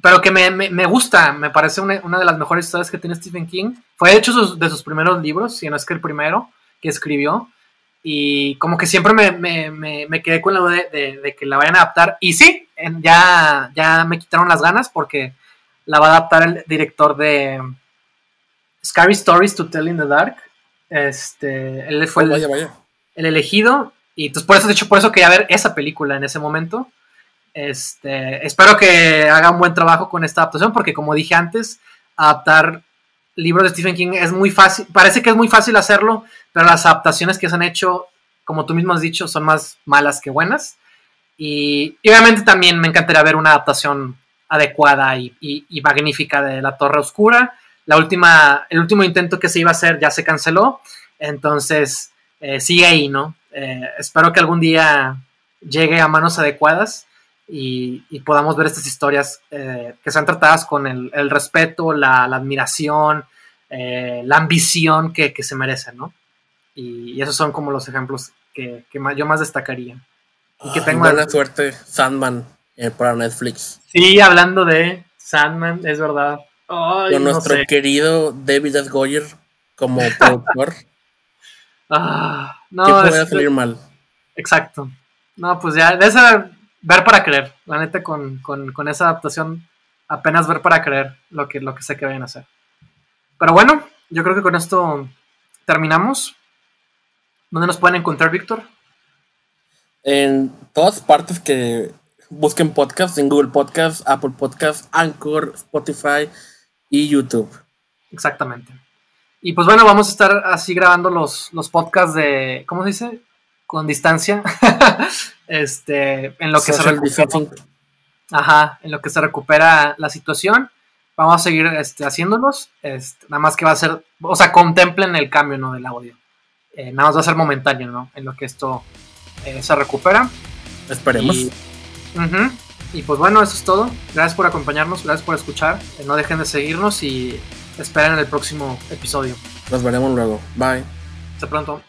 pero que me, me, gusta, me parece una, una, de las mejores historias que tiene Stephen King. Fue hecho sus, de sus primeros libros, si no es que el primero que escribió. Y como que siempre me, me, me quedé con la duda de, de, que la vayan a adaptar. Y sí, ya, ya me quitaron las ganas porque la va a adaptar el director de Scary Stories to Tell in the Dark. Este, él fue oh, el, el, elegido. Y entonces por eso, de hecho, por eso quería ver esa película en ese momento. Este, espero que haga un buen trabajo con esta adaptación, porque como dije antes, adaptar libros de Stephen King es muy fácil, parece que es muy fácil hacerlo, pero las adaptaciones que se han hecho, como tú mismo has dicho, son más malas que buenas. Y, obviamente también me encantaría ver una adaptación adecuada y, magnífica de La Torre Oscura. La última, el último intento que se iba a hacer ya se canceló, entonces eh, sigue ahí, ¿no? Eh, espero que algún día llegue a manos adecuadas y, podamos ver estas historias eh, que sean tratadas con el, respeto, la, admiración, eh, la ambición que, se merecen, ¿no? Y, esos son como los ejemplos que, yo más destacaría. Y que tengo buena suerte, Sandman, eh, para Netflix. Sí, hablando de Sandman, es verdad. con nuestro querido David S. Goyer como productor. ah, no, ¿Qué puede salir mal? Exacto. No, pues ya, de esa ver para creer. La neta, con, esa adaptación, apenas ver para creer lo que, lo que sé que vayan a hacer. Pero bueno, yo creo que con esto terminamos. ¿Dónde nos pueden encontrar, Víctor? En todas partes que busquen podcast, en Google Podcast, Apple Podcast, Anchor, Spotify y YouTube. Exactamente. Y pues bueno, vamos a estar así grabando los, los podcasts de, ¿cómo se dice? Con distancia. este, en lo que se recupera, ajá, en lo que se recupera la situación, vamos a seguir este, haciéndolos, este, nada más que va a ser, o sea, contemplen el cambio, ¿no? Del audio, eh, nada más va a ser momentáneo, ¿no? En lo que esto eh, se recupera. Esperemos. Y, pues bueno, eso es todo. Gracias por acompañarnos, gracias por escuchar. Eh, no dejen de seguirnos y esperen el próximo episodio. Nos veremos luego. Bye. Hasta pronto.